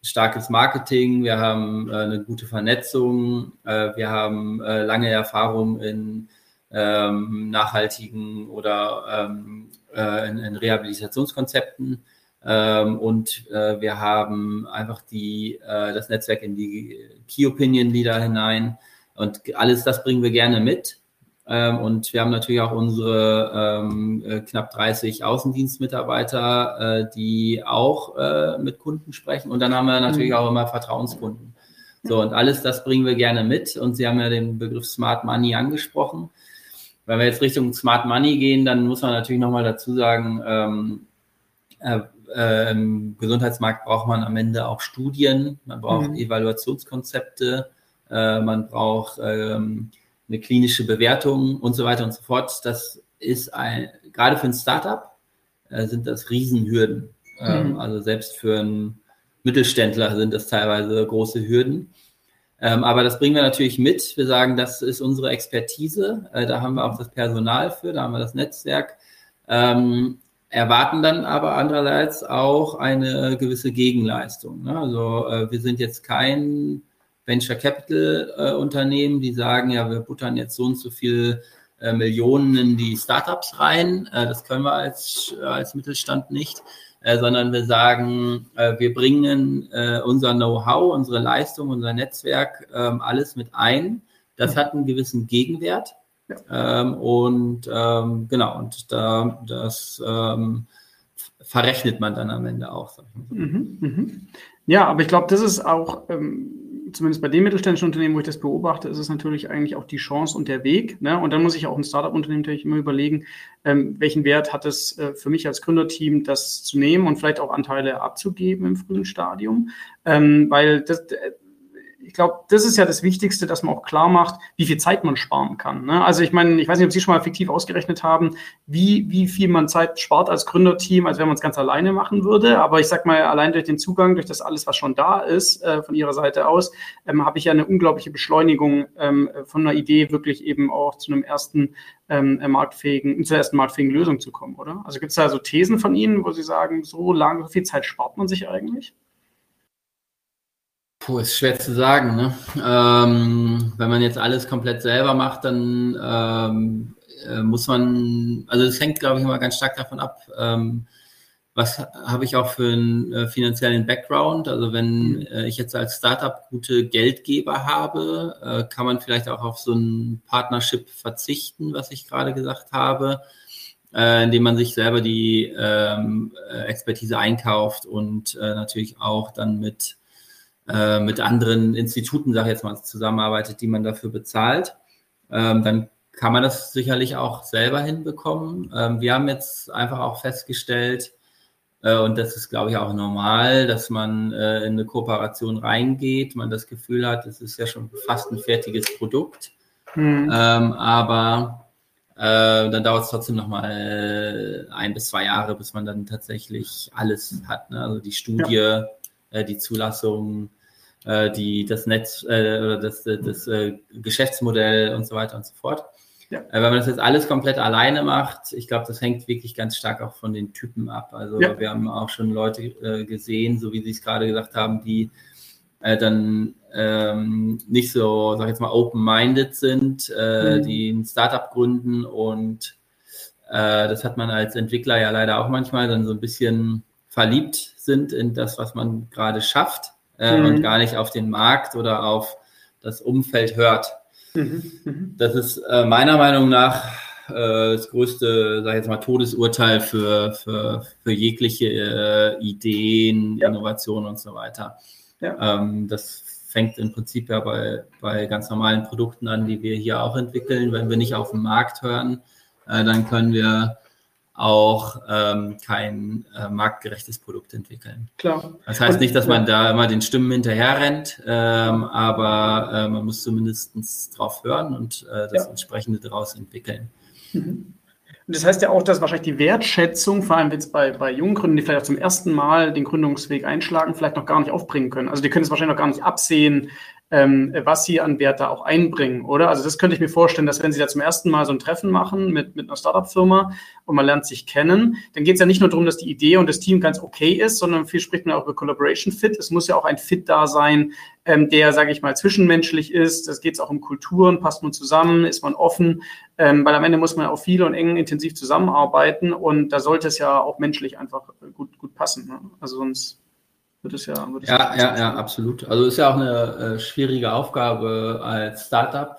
[SPEAKER 3] starkes Marketing, wir haben äh, eine gute Vernetzung, äh, wir haben äh, lange Erfahrung in ähm, nachhaltigen oder ähm, äh, in, in, Rehabilitationskonzepten. Ähm, und äh, wir haben einfach die, äh, das Netzwerk in die Key Opinion Leader hinein. Und alles das bringen wir gerne mit. Ähm, und wir haben natürlich auch unsere ähm, äh, knapp 30 Außendienstmitarbeiter, äh, die auch äh, mit Kunden sprechen. Und dann haben wir natürlich mhm. auch immer Vertrauenskunden. So, und alles das bringen wir gerne mit. Und Sie haben ja den Begriff Smart Money angesprochen. Wenn wir jetzt Richtung Smart Money gehen, dann muss man natürlich nochmal dazu sagen, ähm, äh, äh, im Gesundheitsmarkt braucht man am Ende auch Studien, man braucht mhm. Evaluationskonzepte, äh, man braucht ähm, eine klinische Bewertung und so weiter und so fort. Das ist ein, gerade für ein Startup äh, sind das Riesenhürden. Ähm, mhm. Also selbst für einen Mittelständler sind das teilweise große Hürden. Ähm, aber das bringen wir natürlich mit. Wir sagen, das ist unsere Expertise. Äh, da haben wir auch das Personal für, da haben wir das Netzwerk. Ähm, erwarten dann aber andererseits auch eine gewisse Gegenleistung. Ne? Also äh, wir sind jetzt kein Venture Capital äh, Unternehmen, die sagen, ja, wir buttern jetzt so und so viel äh, Millionen in die Startups rein. Äh, das können wir als, als Mittelstand nicht. Äh, sondern wir sagen, äh, wir bringen äh, unser Know-how, unsere Leistung, unser Netzwerk, ähm, alles mit ein. Das hat einen gewissen Gegenwert. Ja. Ähm, und ähm, genau, und da das ähm, verrechnet man dann am Ende auch.
[SPEAKER 2] Mhm, mhm. Ja, aber ich glaube, das ist auch ähm, zumindest bei den mittelständischen Unternehmen, wo ich das beobachte, ist es natürlich eigentlich auch die Chance und der Weg. Ne? Und dann muss ich auch ein Startup-Unternehmen natürlich immer überlegen, ähm, welchen Wert hat es äh, für mich als Gründerteam, das zu nehmen und vielleicht auch Anteile abzugeben im frühen Stadium. Ähm, weil das, ich glaube, das ist ja das Wichtigste, dass man auch klar macht, wie viel Zeit man sparen kann. Ne? Also ich meine, ich weiß nicht, ob Sie schon mal fiktiv ausgerechnet haben, wie, wie viel man Zeit spart als Gründerteam, als wenn man es ganz alleine machen würde. Aber ich sag mal, allein durch den Zugang, durch das alles, was schon da ist, äh, von Ihrer Seite aus, ähm, habe ich ja eine unglaubliche Beschleunigung ähm, von einer Idee wirklich eben auch zu einem ersten ähm, marktfähigen, zur ersten marktfähigen Lösung zu kommen, oder? Also gibt es da so Thesen von Ihnen, wo Sie sagen, so lange, so viel Zeit spart man sich eigentlich?
[SPEAKER 3] Puh, ist schwer zu sagen. Ne? Ähm, wenn man jetzt alles komplett selber macht, dann ähm, äh, muss man, also das hängt, glaube ich, immer ganz stark davon ab, ähm, was habe ich auch für einen äh, finanziellen Background. Also wenn äh, ich jetzt als Startup gute Geldgeber habe, äh, kann man vielleicht auch auf so ein Partnership verzichten, was ich gerade gesagt habe, äh, indem man sich selber die ähm, äh, Expertise einkauft und natürlich auch dann mit äh, mit anderen Instituten, sage ich jetzt mal, zusammenarbeitet, die man dafür bezahlt, ähm, dann kann man das sicherlich auch selber hinbekommen. Ähm, wir haben jetzt einfach auch festgestellt, äh, und das ist, glaube ich, auch normal, dass man äh, in eine Kooperation reingeht, man das Gefühl hat, es ist ja schon fast ein fertiges Produkt. Mhm. Ähm, aber äh, dann dauert es trotzdem nochmal ein bis zwei Jahre, bis man dann tatsächlich alles hat. Ne? Also die Studie, ja. äh, die Zulassung, äh, die, das Netz äh, oder das, äh, das äh, Geschäftsmodell und so weiter und so fort. Ja. Äh, wenn man das jetzt alles komplett alleine macht, ich glaube, das hängt wirklich ganz stark auch von den Typen ab. Also ja. wir haben auch schon Leute äh, gesehen, so wie Sie es gerade gesagt haben, die äh, dann ähm, nicht so, sag ich jetzt mal, open-minded sind, äh, mhm. die ein Startup gründen und äh, das hat man als Entwickler ja leider auch manchmal dann so ein bisschen verliebt sind in das, was man gerade schafft äh, mhm. und gar nicht auf den Markt oder auf das Umfeld hört. Mhm. mhm. Das ist äh, meiner Meinung nach äh, das größte, sag ich jetzt mal, Todesurteil für, für, für jegliche äh, Ideen, ja. Innovationen und so weiter. Ja. Ähm, das fängt im Prinzip ja bei, bei ganz normalen Produkten an, die wir hier auch entwickeln. Wenn wir nicht auf den Markt hören, äh, dann können wir auch ähm, kein äh, marktgerechtes Produkt entwickeln. Klar. Das heißt nicht, dass man da immer den Stimmen hinterher rennt, ähm, aber äh, man muss zumindest drauf hören und äh, das ja. entsprechende daraus entwickeln.
[SPEAKER 2] Mhm. Das heißt ja auch, dass wahrscheinlich die Wertschätzung, vor allem jetzt bei, bei jungen Gründern, die vielleicht auch zum ersten Mal den Gründungsweg einschlagen, vielleicht noch gar nicht aufbringen können. Also die können es wahrscheinlich noch gar nicht absehen, ähm, was sie an Wert da auch einbringen, oder? Also das könnte ich mir vorstellen, dass wenn sie da zum ersten Mal so ein Treffen machen mit, mit einer Startup-Firma und man lernt sich kennen, dann geht es ja nicht nur darum, dass die Idee und das Team ganz okay ist, sondern viel spricht man auch über Collaboration Fit. Es muss ja auch ein Fit da sein, ähm, der, sage ich mal, zwischenmenschlich ist. Das geht auch um Kulturen, passt man zusammen, ist man offen, ähm, weil am Ende muss man auch viel und eng intensiv zusammenarbeiten und da sollte es ja auch menschlich einfach gut, gut passen. Ne? Also sonst wird es ja. Wird es
[SPEAKER 3] ja, ja, ja, absolut. Also ist ja auch eine äh, schwierige Aufgabe als Startup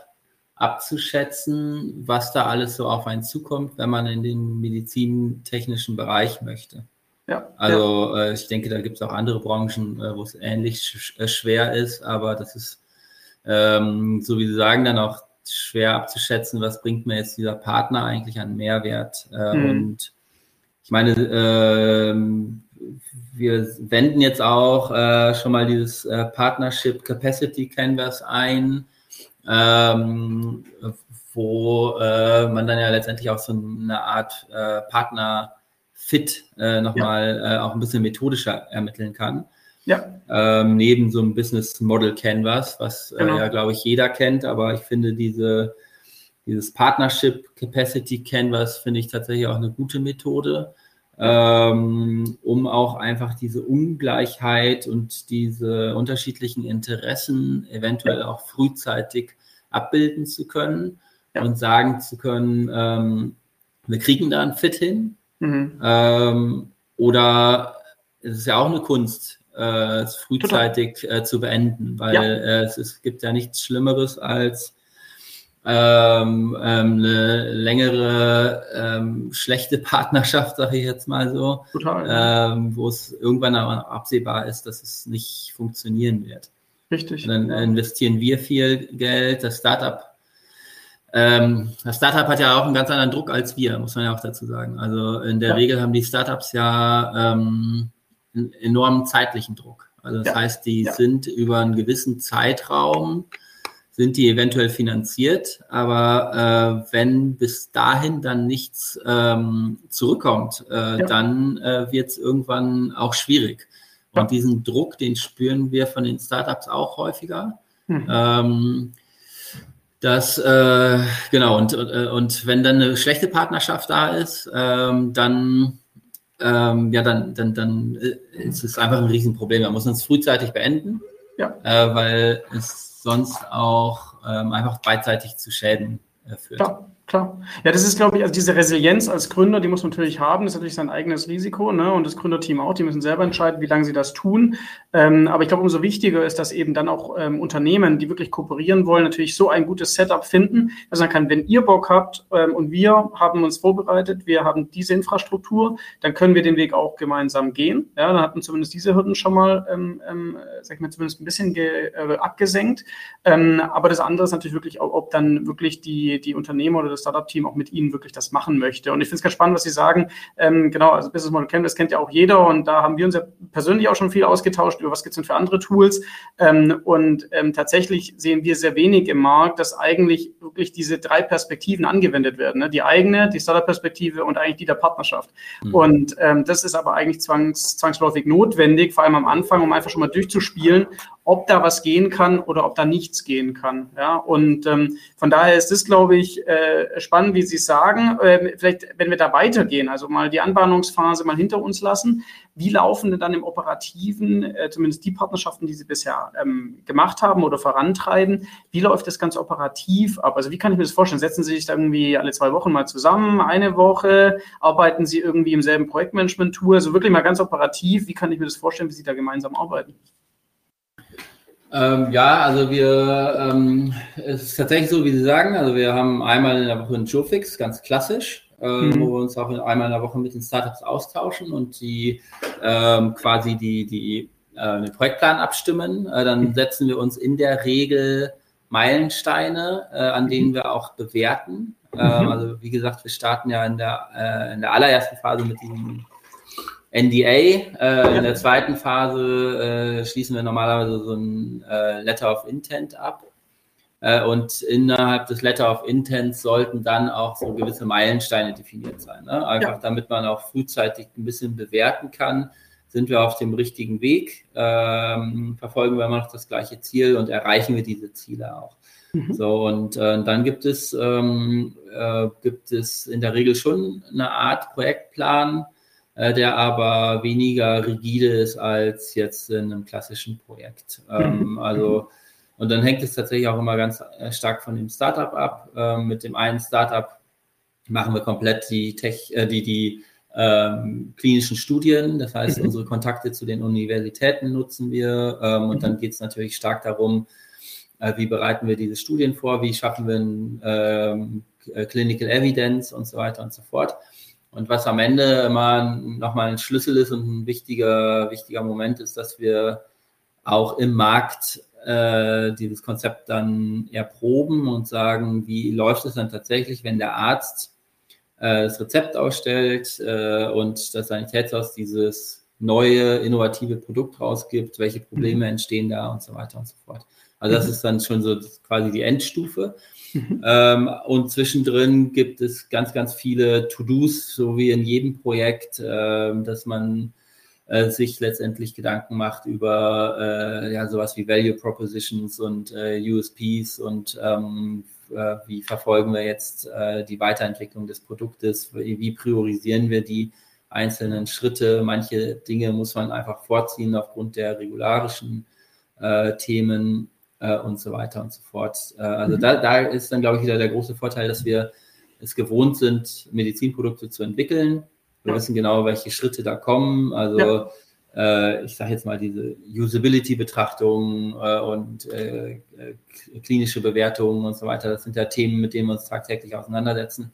[SPEAKER 3] abzuschätzen, was da alles so auf einen zukommt, wenn man in den medizintechnischen Bereich möchte. Ja, also ja. Äh, ich denke, da gibt es auch andere Branchen, äh, wo es ähnlich sch äh, schwer ist, aber das ist, ähm, so wie Sie sagen, dann auch schwer abzuschätzen, was bringt mir jetzt dieser Partner eigentlich an Mehrwert. Äh, mhm. Und ich meine, ähm, wir wenden jetzt auch äh, schon mal dieses äh, Partnership Capacity Canvas ein, ähm, wo äh, man dann ja letztendlich auch so eine Art äh, Partner Fit äh, nochmal ja. äh, auch ein bisschen methodischer ermitteln kann. Ja. Ähm, neben so einem Business Model Canvas, was äh, genau. ja, glaube ich, jeder kennt, aber ich finde diese, dieses Partnership Capacity Canvas finde ich tatsächlich auch eine gute Methode ähm, um auch einfach diese Ungleichheit und diese unterschiedlichen Interessen eventuell auch frühzeitig abbilden zu können ja. und sagen zu können, ähm, wir kriegen da ein Fit hin. Mhm. Ähm, oder es ist ja auch eine Kunst, äh, es frühzeitig äh, zu beenden, weil ja. äh, es, es gibt ja nichts Schlimmeres als ähm, ähm, eine längere ähm, schlechte Partnerschaft, sage ich jetzt mal so, Total. Ähm, wo es irgendwann aber absehbar ist, dass es nicht funktionieren wird. Richtig. Und dann ja. investieren wir viel Geld, das Startup. Ähm, das Startup hat ja auch einen ganz anderen Druck als wir, muss man ja auch dazu sagen. Also in der ja. Regel haben die Startups ja ähm, einen enormen zeitlichen Druck. Also das ja. heißt, die sind über einen gewissen Zeitraum sind die eventuell finanziert, aber äh, wenn bis dahin dann nichts ähm, zurückkommt, äh, ja. dann äh, wird es irgendwann auch schwierig. Und ja. diesen Druck, den spüren wir von den Startups auch häufiger. Mhm. Ähm, das, äh, genau, und, äh, und wenn dann eine schlechte Partnerschaft da ist, ähm, dann, ähm, ja, dann, dann, dann äh, ist es einfach ein Riesenproblem. Man muss es frühzeitig beenden, ja. äh, weil es sonst auch ähm, einfach beidseitig zu Schäden äh, führt.
[SPEAKER 2] Ja. Klar. Ja, das ist, glaube ich, also diese Resilienz als Gründer, die muss man natürlich haben. Das ist natürlich sein eigenes Risiko, ne? Und das Gründerteam auch. Die müssen selber entscheiden, wie lange sie das tun. Ähm, aber ich glaube, umso wichtiger ist, dass eben dann auch ähm, Unternehmen, die wirklich kooperieren wollen, natürlich so ein gutes Setup finden, dass man kann, wenn ihr Bock habt ähm, und wir haben uns vorbereitet, wir haben diese Infrastruktur, dann können wir den Weg auch gemeinsam gehen. Ja, dann hat man zumindest diese Hürden schon mal, ähm, ähm, sag ich mal, zumindest ein bisschen ge, äh, abgesenkt. Ähm, aber das andere ist natürlich wirklich, ob, ob dann wirklich die, die Unternehmer oder das Startup-Team auch mit Ihnen wirklich das machen möchte. Und ich finde es ganz spannend, was Sie sagen. Ähm, genau, also Business Model Canvas kennt ja auch jeder und da haben wir uns ja persönlich auch schon viel ausgetauscht über was gibt es denn für andere Tools. Ähm, und ähm, tatsächlich sehen wir sehr wenig im Markt, dass eigentlich wirklich diese drei Perspektiven angewendet werden. Ne? Die eigene, die Startup-Perspektive und eigentlich die der Partnerschaft. Mhm. Und ähm, das ist aber eigentlich zwangs, zwangsläufig notwendig, vor allem am Anfang, um einfach schon mal durchzuspielen, ob da was gehen kann oder ob da nichts gehen kann. Ja, und ähm, von daher ist es, glaube ich, äh, spannend, wie Sie sagen. Äh, vielleicht, wenn wir da weitergehen, also mal die Anbahnungsphase mal hinter uns lassen, wie laufen denn dann im Operativen, äh, zumindest die Partnerschaften, die Sie bisher ähm, gemacht haben oder vorantreiben, wie läuft das ganz operativ ab? Also wie kann ich mir das vorstellen? Setzen Sie sich da irgendwie alle zwei Wochen mal zusammen, eine Woche, arbeiten Sie irgendwie im selben Projektmanagement-Tool? Also wirklich mal ganz operativ, wie kann ich mir das vorstellen, wie Sie da gemeinsam arbeiten?
[SPEAKER 3] Ähm, ja, also wir, ähm, es ist tatsächlich so, wie Sie sagen, also wir haben einmal in der Woche einen Showfix, ganz klassisch, äh, mhm. wo wir uns auch einmal in der Woche mit den Startups austauschen und die ähm, quasi die, die äh, den Projektplan abstimmen. Äh, dann mhm. setzen wir uns in der Regel Meilensteine, äh, an denen wir auch bewerten. Mhm. Ähm, also wie gesagt, wir starten ja in der, äh, in der allerersten Phase mit diesem NDA. Äh, in der zweiten Phase äh, schließen wir normalerweise so ein äh, Letter of Intent ab. Äh, und innerhalb des Letter of Intent sollten dann auch so gewisse Meilensteine definiert sein. Ne? Einfach ja. damit man auch frühzeitig ein bisschen bewerten kann, sind wir auf dem richtigen Weg, ähm, verfolgen wir immer noch das gleiche Ziel und erreichen wir diese Ziele auch. Mhm. So, und äh, dann gibt es, ähm, äh, gibt es in der Regel schon eine Art Projektplan, äh, der aber weniger rigide ist als jetzt in einem klassischen Projekt. Ähm, mhm. Also, und dann hängt es tatsächlich auch immer ganz äh, stark von dem Startup ab. Ähm, mit dem einen Startup machen wir komplett die, Tech, äh, die, die ähm, klinischen Studien. Das heißt, mhm. unsere Kontakte zu den Universitäten nutzen wir. Ähm, und dann mhm. geht es natürlich stark darum, äh, wie bereiten wir diese Studien vor, wie schaffen wir ein, ähm, äh, Clinical Evidence und so weiter und so fort. Und was am Ende immer nochmal ein Schlüssel ist und ein wichtiger, wichtiger Moment ist, dass wir auch im Markt äh, dieses Konzept dann erproben und sagen, wie läuft es dann tatsächlich, wenn der Arzt äh, das Rezept ausstellt äh, und das Sanitätshaus dieses neue, innovative Produkt rausgibt, welche Probleme mhm. entstehen da und so weiter und so fort. Also das mhm. ist dann schon so quasi die Endstufe. Mhm. Ähm, und zwischendrin gibt es ganz, ganz viele To-Dos, so wie in jedem Projekt, äh, dass man äh, sich letztendlich Gedanken macht über äh, ja, sowas wie Value Propositions und äh, USPs und ähm, äh, wie verfolgen wir jetzt äh, die Weiterentwicklung des Produktes, wie, priorisieren wir die einzelnen Schritte. Manche Dinge muss man einfach vorziehen aufgrund der regularischen Themen äh, und so weiter und so fort. Äh, also mhm. da, da ist dann, glaube ich, wieder der große Vorteil, dass wir es gewohnt sind, Medizinprodukte zu entwickeln. Wir wissen genau, welche Schritte da kommen. Also ja. äh, ich sage jetzt mal diese Usability-Betrachtung äh, und äh, klinische Bewertungen und so weiter. Das sind ja Themen, mit denen wir uns tagtäglich auseinandersetzen,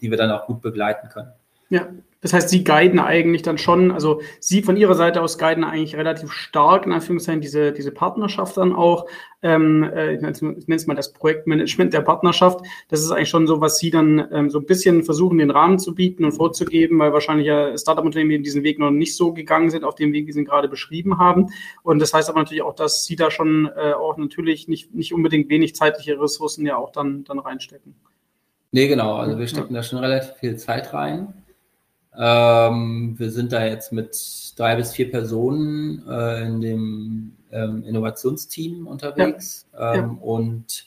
[SPEAKER 3] die wir dann auch gut begleiten können.
[SPEAKER 2] Ja, das heißt, Sie guiden eigentlich dann schon, also Sie von Ihrer Seite aus guiden eigentlich relativ stark, in Anführungszeichen, diese, diese Partnerschaft dann auch. Ähm, äh, ich nenne es mal das Projektmanagement der Partnerschaft. Das ist eigentlich schon so, was Sie dann ähm, so ein bisschen versuchen, den Rahmen zu bieten und vorzugeben, weil wahrscheinlich ja Startup-Unternehmen diesen Weg noch nicht so gegangen sind, auf dem Weg, wie Sie ihn gerade beschrieben haben. Und das heißt aber natürlich auch, dass Sie da schon äh, auch natürlich nicht, nicht unbedingt wenig zeitliche Ressourcen ja auch dann, dann reinstecken.
[SPEAKER 3] Nee, genau. Also wir stecken ja. da schon relativ viel Zeit rein. Ähm, wir sind da jetzt mit drei bis vier Personen äh, in dem ähm, Innovationsteam unterwegs ja. Ähm, ja. und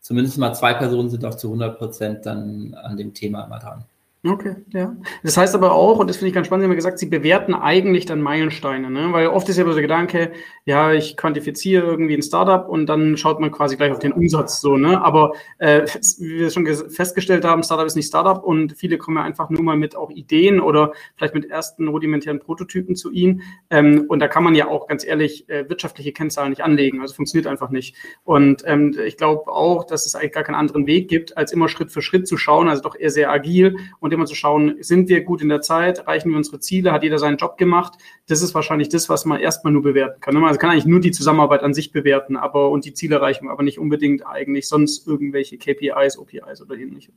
[SPEAKER 3] zumindest mal zwei Personen sind auch zu 100 Prozent dann an dem Thema immer dran.
[SPEAKER 2] Okay, ja. Das heißt aber auch, und das finde ich ganz spannend, Sie haben gesagt, Sie bewerten eigentlich dann Meilensteine, ne? Weil oft ist ja so der Gedanke, ja, ich quantifiziere irgendwie ein Startup und dann schaut man quasi gleich auf den Umsatz so, ne? Aber äh, wie wir schon festgestellt haben, Startup ist nicht Startup und viele kommen ja einfach nur mal mit auch Ideen oder vielleicht mit ersten rudimentären Prototypen zu Ihnen. Ähm, und da kann man ja auch ganz ehrlich äh, wirtschaftliche Kennzahlen nicht anlegen. Also funktioniert einfach nicht. Und ähm, ich glaube auch, dass es eigentlich gar keinen anderen Weg gibt, als immer Schritt für Schritt zu schauen, also doch eher sehr agil und immer zu schauen, sind wir gut in der Zeit, erreichen wir unsere Ziele, hat jeder seinen Job gemacht. Das ist wahrscheinlich das, was man erstmal nur bewerten kann. Man kann eigentlich nur die Zusammenarbeit an sich bewerten, aber und die Zielerreichung, aber nicht unbedingt eigentlich sonst irgendwelche KPIs, OPIs oder ähnliches.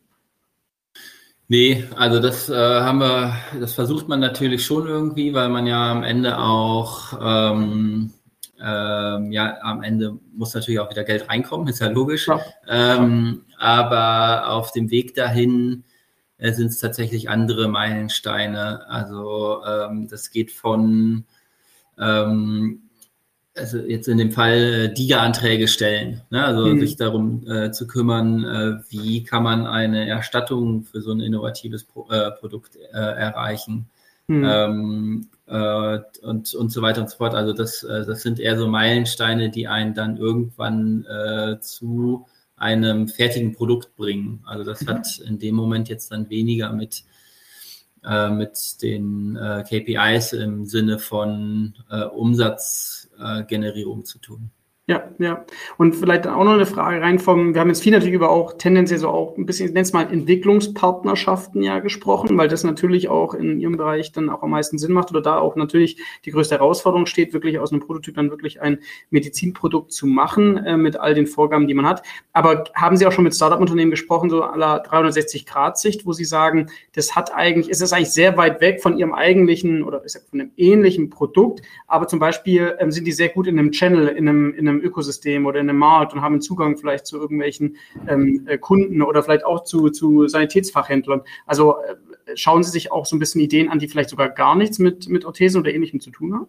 [SPEAKER 3] Nee, also das äh, haben wir, das versucht man natürlich schon irgendwie, weil man ja am Ende auch, ähm, ähm, ja, am Ende muss natürlich auch wieder Geld reinkommen, ist ja logisch. Ja. Ähm, aber auf dem Weg dahin äh, sind es tatsächlich andere Meilensteine. Also ähm, das geht von, ähm, also jetzt in dem Fall äh, DIGA-Anträge stellen, ne? also mhm. sich darum äh, zu kümmern, äh, wie kann man eine Erstattung für so ein innovatives Pro äh, Produkt äh, erreichen. Mhm. Ähm, und, und so weiter und so fort. Also das, das sind eher so Meilensteine, die einen dann irgendwann zu einem fertigen Produkt bringen. Also das mhm. hat in dem Moment jetzt dann weniger mit, äh, mit den äh, KPIs im Sinne von äh, Umsatzgenerierung zu tun.
[SPEAKER 2] Ja, ja. Und vielleicht auch noch eine Frage rein vom, wir haben jetzt viel natürlich über auch tendenziell so auch ein bisschen, ich nenne es mal Entwicklungspartnerschaften ja gesprochen, weil das natürlich auch in Ihrem Bereich dann auch am meisten Sinn macht oder da auch natürlich die größte Herausforderung steht, wirklich aus einem Prototyp dann wirklich ein Medizinprodukt zu machen äh, mit all den Vorgaben, die man hat. Aber haben Sie auch schon mit Startup-Unternehmen gesprochen, so aller 360-Grad-Sicht, wo Sie sagen, das hat eigentlich, ist es eigentlich sehr weit weg von Ihrem eigentlichen oder ist von einem ähnlichen Produkt, aber zum Beispiel ähm, sind die sehr gut in einem Channel, in einem, in einem Ökosystem oder in einem Markt und haben Zugang vielleicht zu irgendwelchen ähm, äh, Kunden oder vielleicht auch zu, zu Sanitätsfachhändlern. Also schauen Sie sich auch so ein bisschen Ideen an, die vielleicht sogar gar nichts mit, mit Orthesen oder Ähnlichem zu tun haben?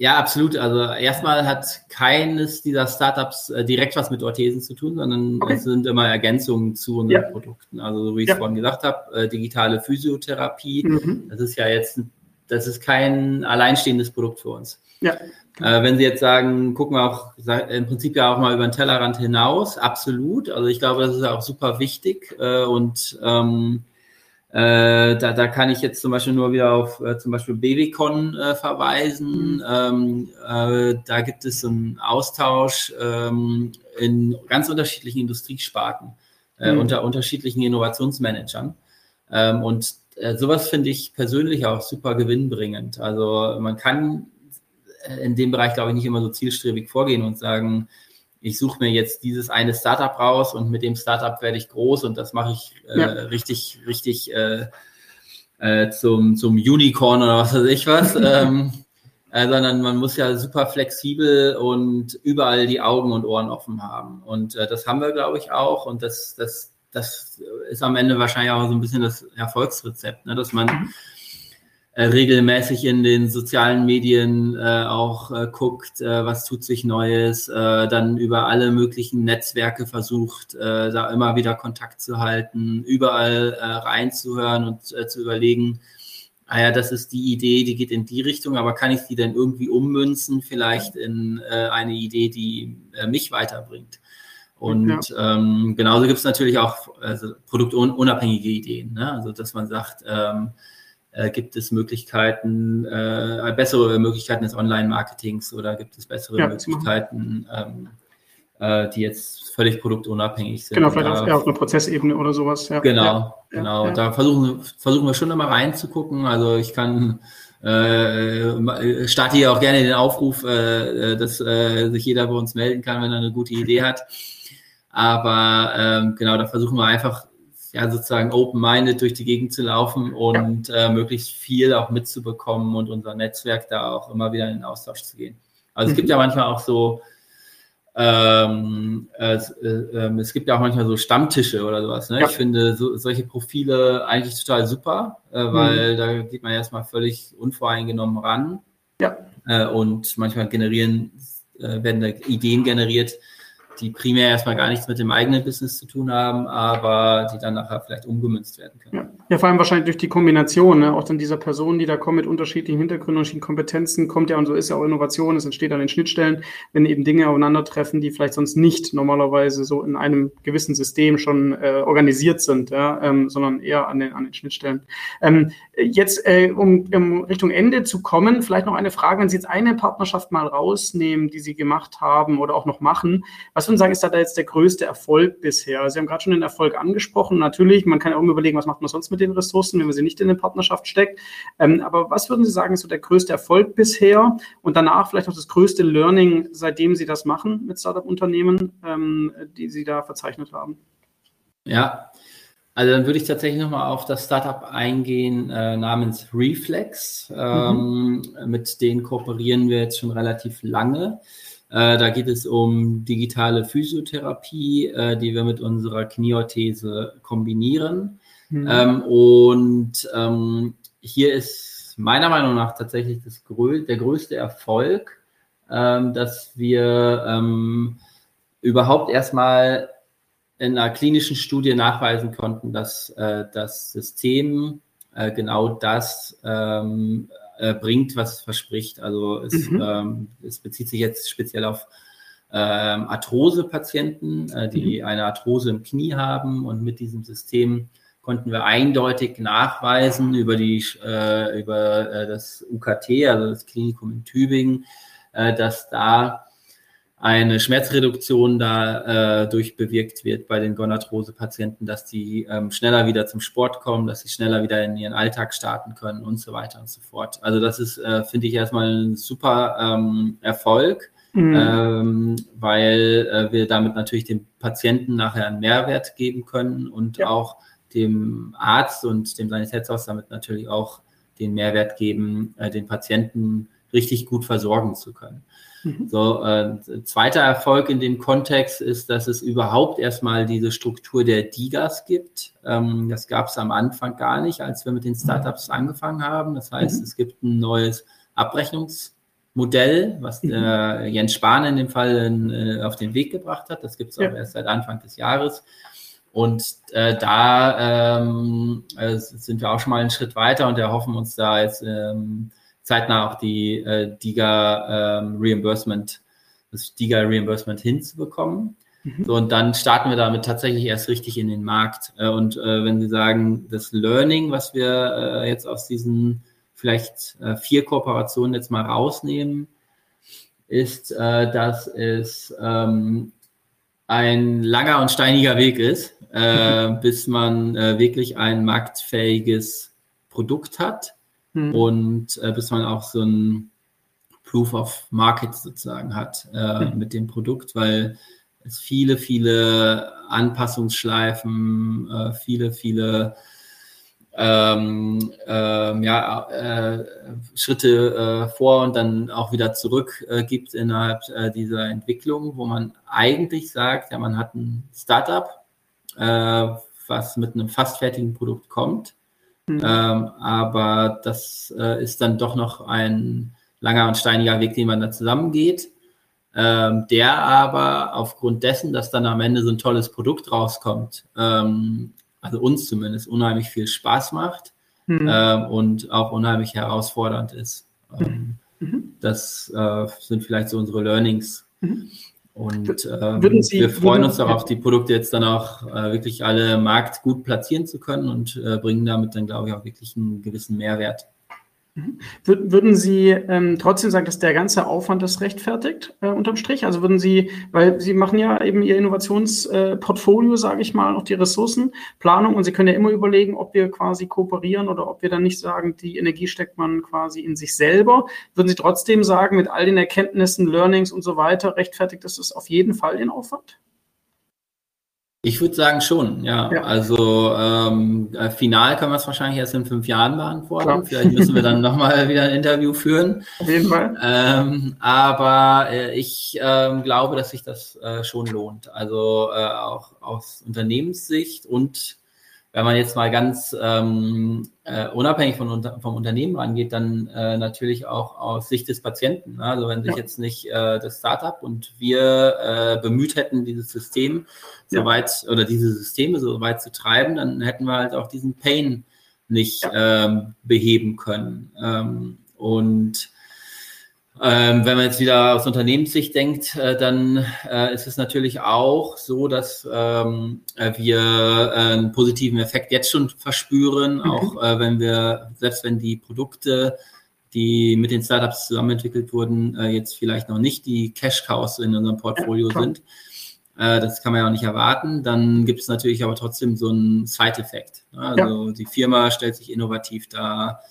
[SPEAKER 3] Ja, absolut. Also erstmal hat keines dieser Startups äh, direkt was mit Orthesen zu tun, sondern okay. es sind immer Ergänzungen zu unseren ja. Produkten. Also so wie ich es vorhin gesagt habe, äh, digitale Physiotherapie, mhm. das ist ja jetzt, das ist kein alleinstehendes Produkt für uns. Ja. Äh, wenn Sie jetzt sagen, gucken wir auch im Prinzip ja auch mal über den Tellerrand hinaus, absolut. Also ich glaube, das ist auch super wichtig äh, und ähm, äh, da, da kann ich jetzt zum Beispiel nur wieder auf äh, zum Beispiel Babycon äh, verweisen. Mhm. Ähm, äh, da gibt es einen Austausch ähm, in ganz unterschiedlichen Industriesparten, äh, mhm. unter unterschiedlichen Innovationsmanagern. Ähm, und äh, sowas finde ich persönlich auch super gewinnbringend. Also man kann in dem Bereich, glaube ich, nicht immer so zielstrebig vorgehen und sagen, ich suche mir jetzt dieses eine Startup raus und mit dem Startup werde ich groß und das mache ich äh, ja. richtig, richtig äh, äh, zum, zum Unicorn oder was weiß ich was. ähm, äh, sondern man muss ja super flexibel und überall die Augen und Ohren offen haben. Und äh, das haben wir, glaube ich, auch. Und das, das, das ist am Ende wahrscheinlich auch so ein bisschen das Erfolgsrezept, ne? dass man mhm äh, regelmäßig in den sozialen Medien äh, auch äh, guckt, äh, was tut sich Neues, äh, dann über alle möglichen Netzwerke versucht, äh, da immer wieder Kontakt zu halten, überall äh, reinzuhören und äh, zu überlegen, ah ja, das ist die Idee, die geht in die Richtung, aber kann ich die denn irgendwie ummünzen, vielleicht in äh, eine Idee, die äh, mich weiterbringt? Und ja. ähm, genauso gibt es natürlich auch also produktunabhängige Ideen, ne? also dass man sagt, ähm, äh, gibt es Möglichkeiten, äh, bessere Möglichkeiten des Online-Marketings oder gibt es bessere ja, Möglichkeiten, ähm, äh, die jetzt völlig produktunabhängig sind?
[SPEAKER 2] Genau, vielleicht da, auf, einer Prozessebene oder sowas.
[SPEAKER 3] Ja. Genau, ja, genau. Ja, da versuchen, versuchen wir schon immer reinzugucken. Also ich kann äh, starte hier auch gerne den Aufruf, äh, dass äh, sich jeder bei uns melden kann, wenn er eine gute Idee hat. Aber ähm, genau, da versuchen wir einfach ja sozusagen open-minded durch die Gegend zu laufen und äh, möglichst viel auch mitzubekommen und unser Netzwerk da auch immer wieder in den Austausch zu gehen. Also mhm. es gibt ja manchmal auch so, ähm, äh, äh, es gibt ja auch manchmal so Stammtische oder sowas. Ne? Ja. Ich finde so, solche Profile eigentlich total super, äh, weil mhm. da geht man erstmal völlig unvoreingenommen ran. Ja. Äh, und manchmal generieren, äh, werden da Ideen generiert, die primär erstmal gar nichts mit dem eigenen Business zu tun haben, aber die dann nachher vielleicht umgemünzt werden können.
[SPEAKER 2] Ja, ja vor allem wahrscheinlich durch die Kombination, ne? auch dann dieser Personen, die da kommen mit unterschiedlichen Hintergründen, unterschiedlichen Kompetenzen, kommt ja und so ist ja auch Innovation, es entsteht an den Schnittstellen, wenn eben Dinge aufeinandertreffen, die vielleicht sonst nicht normalerweise so in einem gewissen System schon äh, organisiert sind, ja? ähm, sondern eher an den, an den Schnittstellen. Ähm, jetzt, äh, um, um Richtung Ende zu kommen, vielleicht noch eine Frage, wenn Sie jetzt eine Partnerschaft mal rausnehmen, die Sie gemacht haben oder auch noch machen, was würden Sie sagen, ist da jetzt der größte Erfolg bisher? Sie haben gerade schon den Erfolg angesprochen. Natürlich, man kann ja auch überlegen, was macht man sonst mit den Ressourcen, wenn man sie nicht in eine Partnerschaft steckt. Ähm, aber was würden Sie sagen, ist so der größte Erfolg bisher und danach vielleicht auch das größte Learning, seitdem Sie das machen mit Startup-Unternehmen, ähm, die Sie da verzeichnet haben?
[SPEAKER 3] Ja, also dann würde ich tatsächlich nochmal auf das Startup eingehen äh, namens Reflex. Ähm, mhm. Mit denen kooperieren wir jetzt schon relativ lange. Äh, da geht es um digitale Physiotherapie, äh, die wir mit unserer Knieorthese kombinieren. Mhm. Ähm, und ähm, hier ist meiner Meinung nach tatsächlich das der größte Erfolg, ähm, dass wir ähm, überhaupt erstmal in einer klinischen Studie nachweisen konnten, dass äh, das System äh, genau das ähm, äh, bringt, was verspricht. Also es, mhm. ähm, es bezieht sich jetzt speziell auf ähm, Arthrose-Patienten, äh, die mhm. eine Arthrose im Knie haben und mit diesem System konnten wir eindeutig nachweisen über die äh, über äh, das UKT, also das Klinikum in Tübingen, äh, dass da eine Schmerzreduktion da äh, durch bewirkt wird bei den Gonarthrose-Patienten, dass die ähm, schneller wieder zum Sport kommen, dass sie schneller wieder in ihren Alltag starten können und so weiter und so fort. Also das ist, äh, finde ich, erstmal ein super ähm, Erfolg, mhm. ähm, weil äh, wir damit natürlich dem Patienten nachher einen Mehrwert geben können und ja. auch dem Arzt und dem Sanitätshaus damit natürlich auch den Mehrwert geben, äh, den Patienten richtig gut versorgen zu können. Mhm. So, äh, zweiter Erfolg in dem Kontext ist, dass es überhaupt erstmal diese Struktur der Digas gibt. Ähm, das gab es am Anfang gar nicht, als wir mit den Startups angefangen haben. Das heißt, mhm. es gibt ein neues Abrechnungsmodell, was mhm. äh, Jens Spahn in dem Fall in, äh, auf den Weg gebracht hat. Das gibt es auch ja. erst seit Anfang des Jahres. Und äh, da ähm, äh, sind wir auch schon mal einen Schritt weiter und erhoffen uns da jetzt ähm, zeitnah auch die äh, DIGA ähm, Reimbursement, das DIGA Reimbursement hinzubekommen. Mhm. So, und dann starten wir damit tatsächlich erst richtig in den Markt. Äh, und äh, wenn Sie sagen, das Learning, was wir äh, jetzt aus diesen vielleicht äh, vier Kooperationen jetzt mal rausnehmen, ist, dass es ähm, ein langer und steiniger Weg ist, äh, bis man wirklich ein marktfähiges Produkt hat hm. und äh, bis man auch so ein Proof of Market sozusagen hat äh, hm. mit dem Produkt, weil es viele, viele Anpassungsschleifen, äh, viele, viele ähm, ähm, ja, äh, Schritte äh, vor und dann auch wieder zurück äh, gibt innerhalb äh, dieser Entwicklung, wo man eigentlich sagt, ja, man hat ein Startup, äh, was mit einem fast fertigen Produkt kommt Mhm. Ähm, aber das äh, ist dann doch noch ein langer und steiniger Weg, den man da zusammengeht. Ähm, der aber aufgrund dessen, dass dann am Ende so ein tolles Produkt rauskommt, ähm, also uns zumindest unheimlich viel Spaß macht mhm. ähm, und auch unheimlich herausfordernd ist. Ähm, mhm. Das äh, sind vielleicht so unsere Learnings. Mhm. Und ähm, Sie, wir freuen uns darauf, die Produkte jetzt dann auch äh, wirklich alle Markt gut platzieren zu können und äh, bringen damit dann, glaube ich, auch wirklich einen gewissen Mehrwert.
[SPEAKER 2] Mhm. Würden Sie ähm, trotzdem sagen, dass der ganze Aufwand das rechtfertigt, äh, unterm Strich? Also würden Sie, weil Sie machen ja eben Ihr Innovationsportfolio, äh, sage ich mal, auch die Ressourcenplanung und Sie können ja immer überlegen, ob wir quasi kooperieren oder ob wir dann nicht sagen, die Energie steckt man quasi in sich selber. Würden Sie trotzdem sagen, mit all den Erkenntnissen, Learnings und so weiter, rechtfertigt das auf jeden Fall den Aufwand?
[SPEAKER 3] Ich würde sagen schon, ja. ja. Also ähm, äh, final kann man es wahrscheinlich erst in fünf Jahren beantworten. Klar. Vielleicht müssen wir dann nochmal wieder ein Interview führen.
[SPEAKER 2] Auf jeden Fall.
[SPEAKER 3] Ähm, aber äh, ich ähm, glaube, dass sich das äh, schon lohnt. Also äh, auch aus Unternehmenssicht und wenn man jetzt mal ganz ähm, äh, unabhängig von, vom Unternehmen rangeht, dann äh, natürlich auch aus Sicht des Patienten. Ne? Also wenn sich ja. jetzt nicht äh, das Startup und wir äh, bemüht hätten, dieses System ja. soweit oder diese Systeme so weit zu treiben, dann hätten wir halt auch diesen Pain nicht ja. ähm, beheben können. Ähm, und ähm, wenn man jetzt wieder aus Unternehmenssicht denkt, äh, dann äh, ist es natürlich auch so, dass ähm, äh, wir äh, einen positiven Effekt jetzt schon verspüren, mhm. auch äh, wenn wir, selbst wenn die Produkte, die mit den Startups zusammen entwickelt wurden, äh, jetzt vielleicht noch nicht die Cash-Cows in unserem Portfolio ja, sind. das kann man ja auch nicht erwarten. Dann gibt es natürlich aber trotzdem so einen Side-Effekt. Ne? Also ja. die Firma stellt sich innovativ dar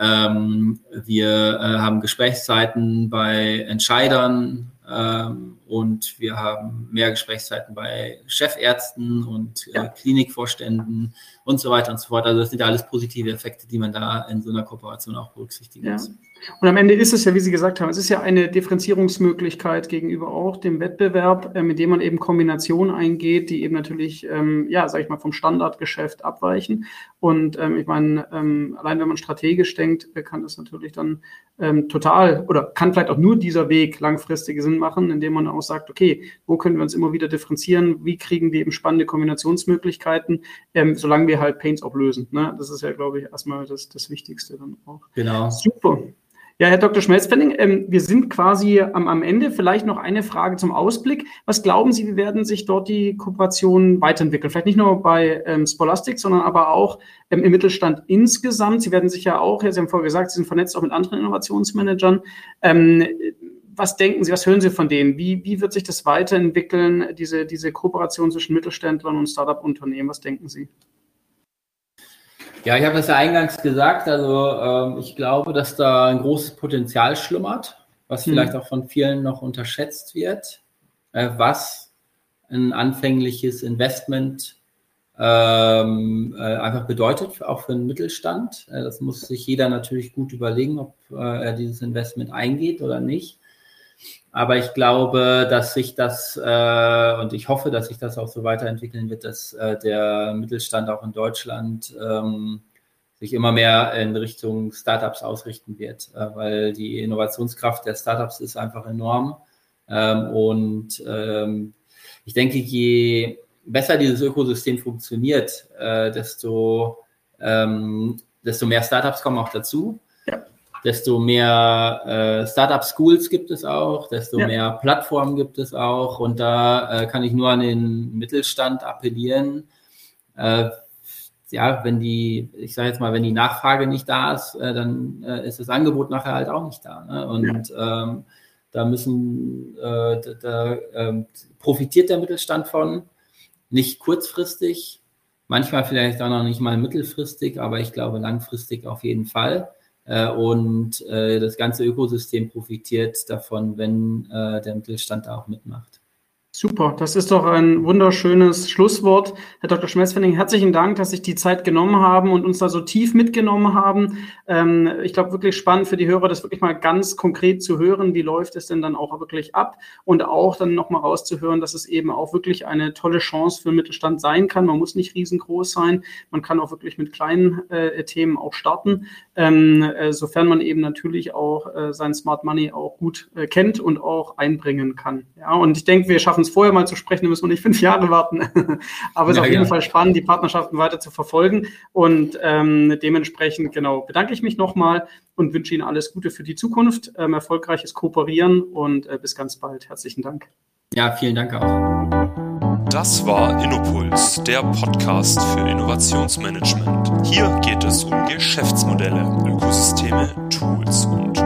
[SPEAKER 3] ähm, wir äh, haben Gesprächszeiten bei Entscheidern ähm, und wir haben mehr Gesprächszeiten bei Chefärzten und äh, Klinikvorständen und so weiter und so fort. Also das sind ja alles positive Effekte, die man da in so einer Kooperation auch berücksichtigen ja. muss.
[SPEAKER 2] Und am Ende ist es ja, wie Sie gesagt haben, es ist ja eine Differenzierungsmöglichkeit gegenüber auch dem Wettbewerb, äh, mit dem man eben Kombinationen eingeht, die eben natürlich, ähm, ja, sag ich mal, vom Standardgeschäft abweichen. Und ähm, ich meine, ähm, allein wenn man strategisch denkt, äh, kann das natürlich dann ähm, total oder kann vielleicht auch nur dieser Weg langfristig Sinn machen, indem man auch sagt, okay, wo können wir uns immer wieder differenzieren, wie kriegen wir eben spannende Kombinationsmöglichkeiten, ähm, solange wir halt Paints auch lösen. Ne? Das ist ja, glaube ich, erstmal das, das Wichtigste dann auch.
[SPEAKER 3] Genau.
[SPEAKER 2] Super. Ja, Herr Dr. Schmelzpenning, ähm, wir sind quasi am, am Ende. Vielleicht noch eine Frage zum Ausblick. Was glauben Sie, wie werden sich dort die Kooperationen weiterentwickeln? Vielleicht nicht nur bei ähm, Spolastic, sondern aber auch ähm, im Mittelstand insgesamt. Sie werden sich ja auch, ja, Sie haben vorher gesagt, Sie sind vernetzt auch mit anderen Innovationsmanagern. Ähm, was denken Sie, was hören Sie von denen? Wie, wie wird sich das weiterentwickeln, diese, diese Kooperation zwischen Mittelständlern und Startup-Unternehmen? Was denken Sie?
[SPEAKER 3] Ja, ich habe das ja eingangs gesagt. Also ähm, ich glaube, dass da ein großes Potenzial schlummert, was hm. vielleicht auch von vielen noch unterschätzt wird, äh, was ein anfängliches Investment ähm, äh, einfach bedeutet, auch für den Mittelstand. Äh, das muss sich jeder natürlich gut überlegen, ob äh, er dieses Investment eingeht oder nicht. Aber ich glaube, dass sich das äh, und ich hoffe, dass sich das auch so weiterentwickeln wird, dass äh, der Mittelstand auch in Deutschland ähm, sich immer mehr in Richtung Startups ausrichten wird, äh, weil die Innovationskraft der Startups ist einfach enorm. Ähm, und ähm, ich denke, je besser dieses Ökosystem funktioniert, äh, desto, ähm, desto mehr Startups kommen auch dazu. Desto mehr äh, Startup-Schools gibt es auch, desto ja. mehr Plattformen gibt es auch. Und da äh, kann ich nur an den Mittelstand appellieren. Äh, ja, wenn die, ich sage jetzt mal, wenn die Nachfrage nicht da ist, äh, dann äh, ist das Angebot nachher halt auch nicht da. Ne? Und ja. ähm, da müssen, äh, da, da ähm, profitiert der Mittelstand von nicht kurzfristig, manchmal vielleicht auch noch nicht mal mittelfristig, aber ich glaube langfristig auf jeden Fall. Äh, und äh, das ganze Ökosystem profitiert davon, wenn äh, der Mittelstand da auch mitmacht.
[SPEAKER 2] Super, das ist doch ein wunderschönes Schlusswort. Herr Dr. Schmelzfenning, herzlichen Dank, dass Sie sich die Zeit genommen haben und uns da so tief mitgenommen haben. Ähm, ich glaube, wirklich spannend für die Hörer, das wirklich mal ganz konkret zu hören. Wie läuft es denn dann auch wirklich ab? Und auch dann nochmal rauszuhören, dass es eben auch wirklich eine tolle Chance für den Mittelstand sein kann. Man muss nicht riesengroß sein. Man kann auch wirklich mit kleinen äh, Themen auch starten, ähm, äh, sofern man eben natürlich auch äh, sein Smart Money auch gut äh, kennt und auch einbringen kann. Ja, und ich denke, wir schaffen schaffen es vorher mal zu sprechen, dann müssen wir nicht fünf Jahre warten. Aber es ist auf jeden ja. Fall spannend, die Partnerschaften weiter zu verfolgen. Und ähm, dementsprechend, genau, bedanke ich mich nochmal und wünsche Ihnen alles Gute für die Zukunft, ähm, erfolgreiches Kooperieren und äh, bis ganz bald. Herzlichen Dank.
[SPEAKER 3] Ja, vielen Dank auch.
[SPEAKER 1] Das war Innopuls, der Podcast für Innovationsmanagement. Hier geht es um Geschäftsmodelle, Ökosysteme, Tools und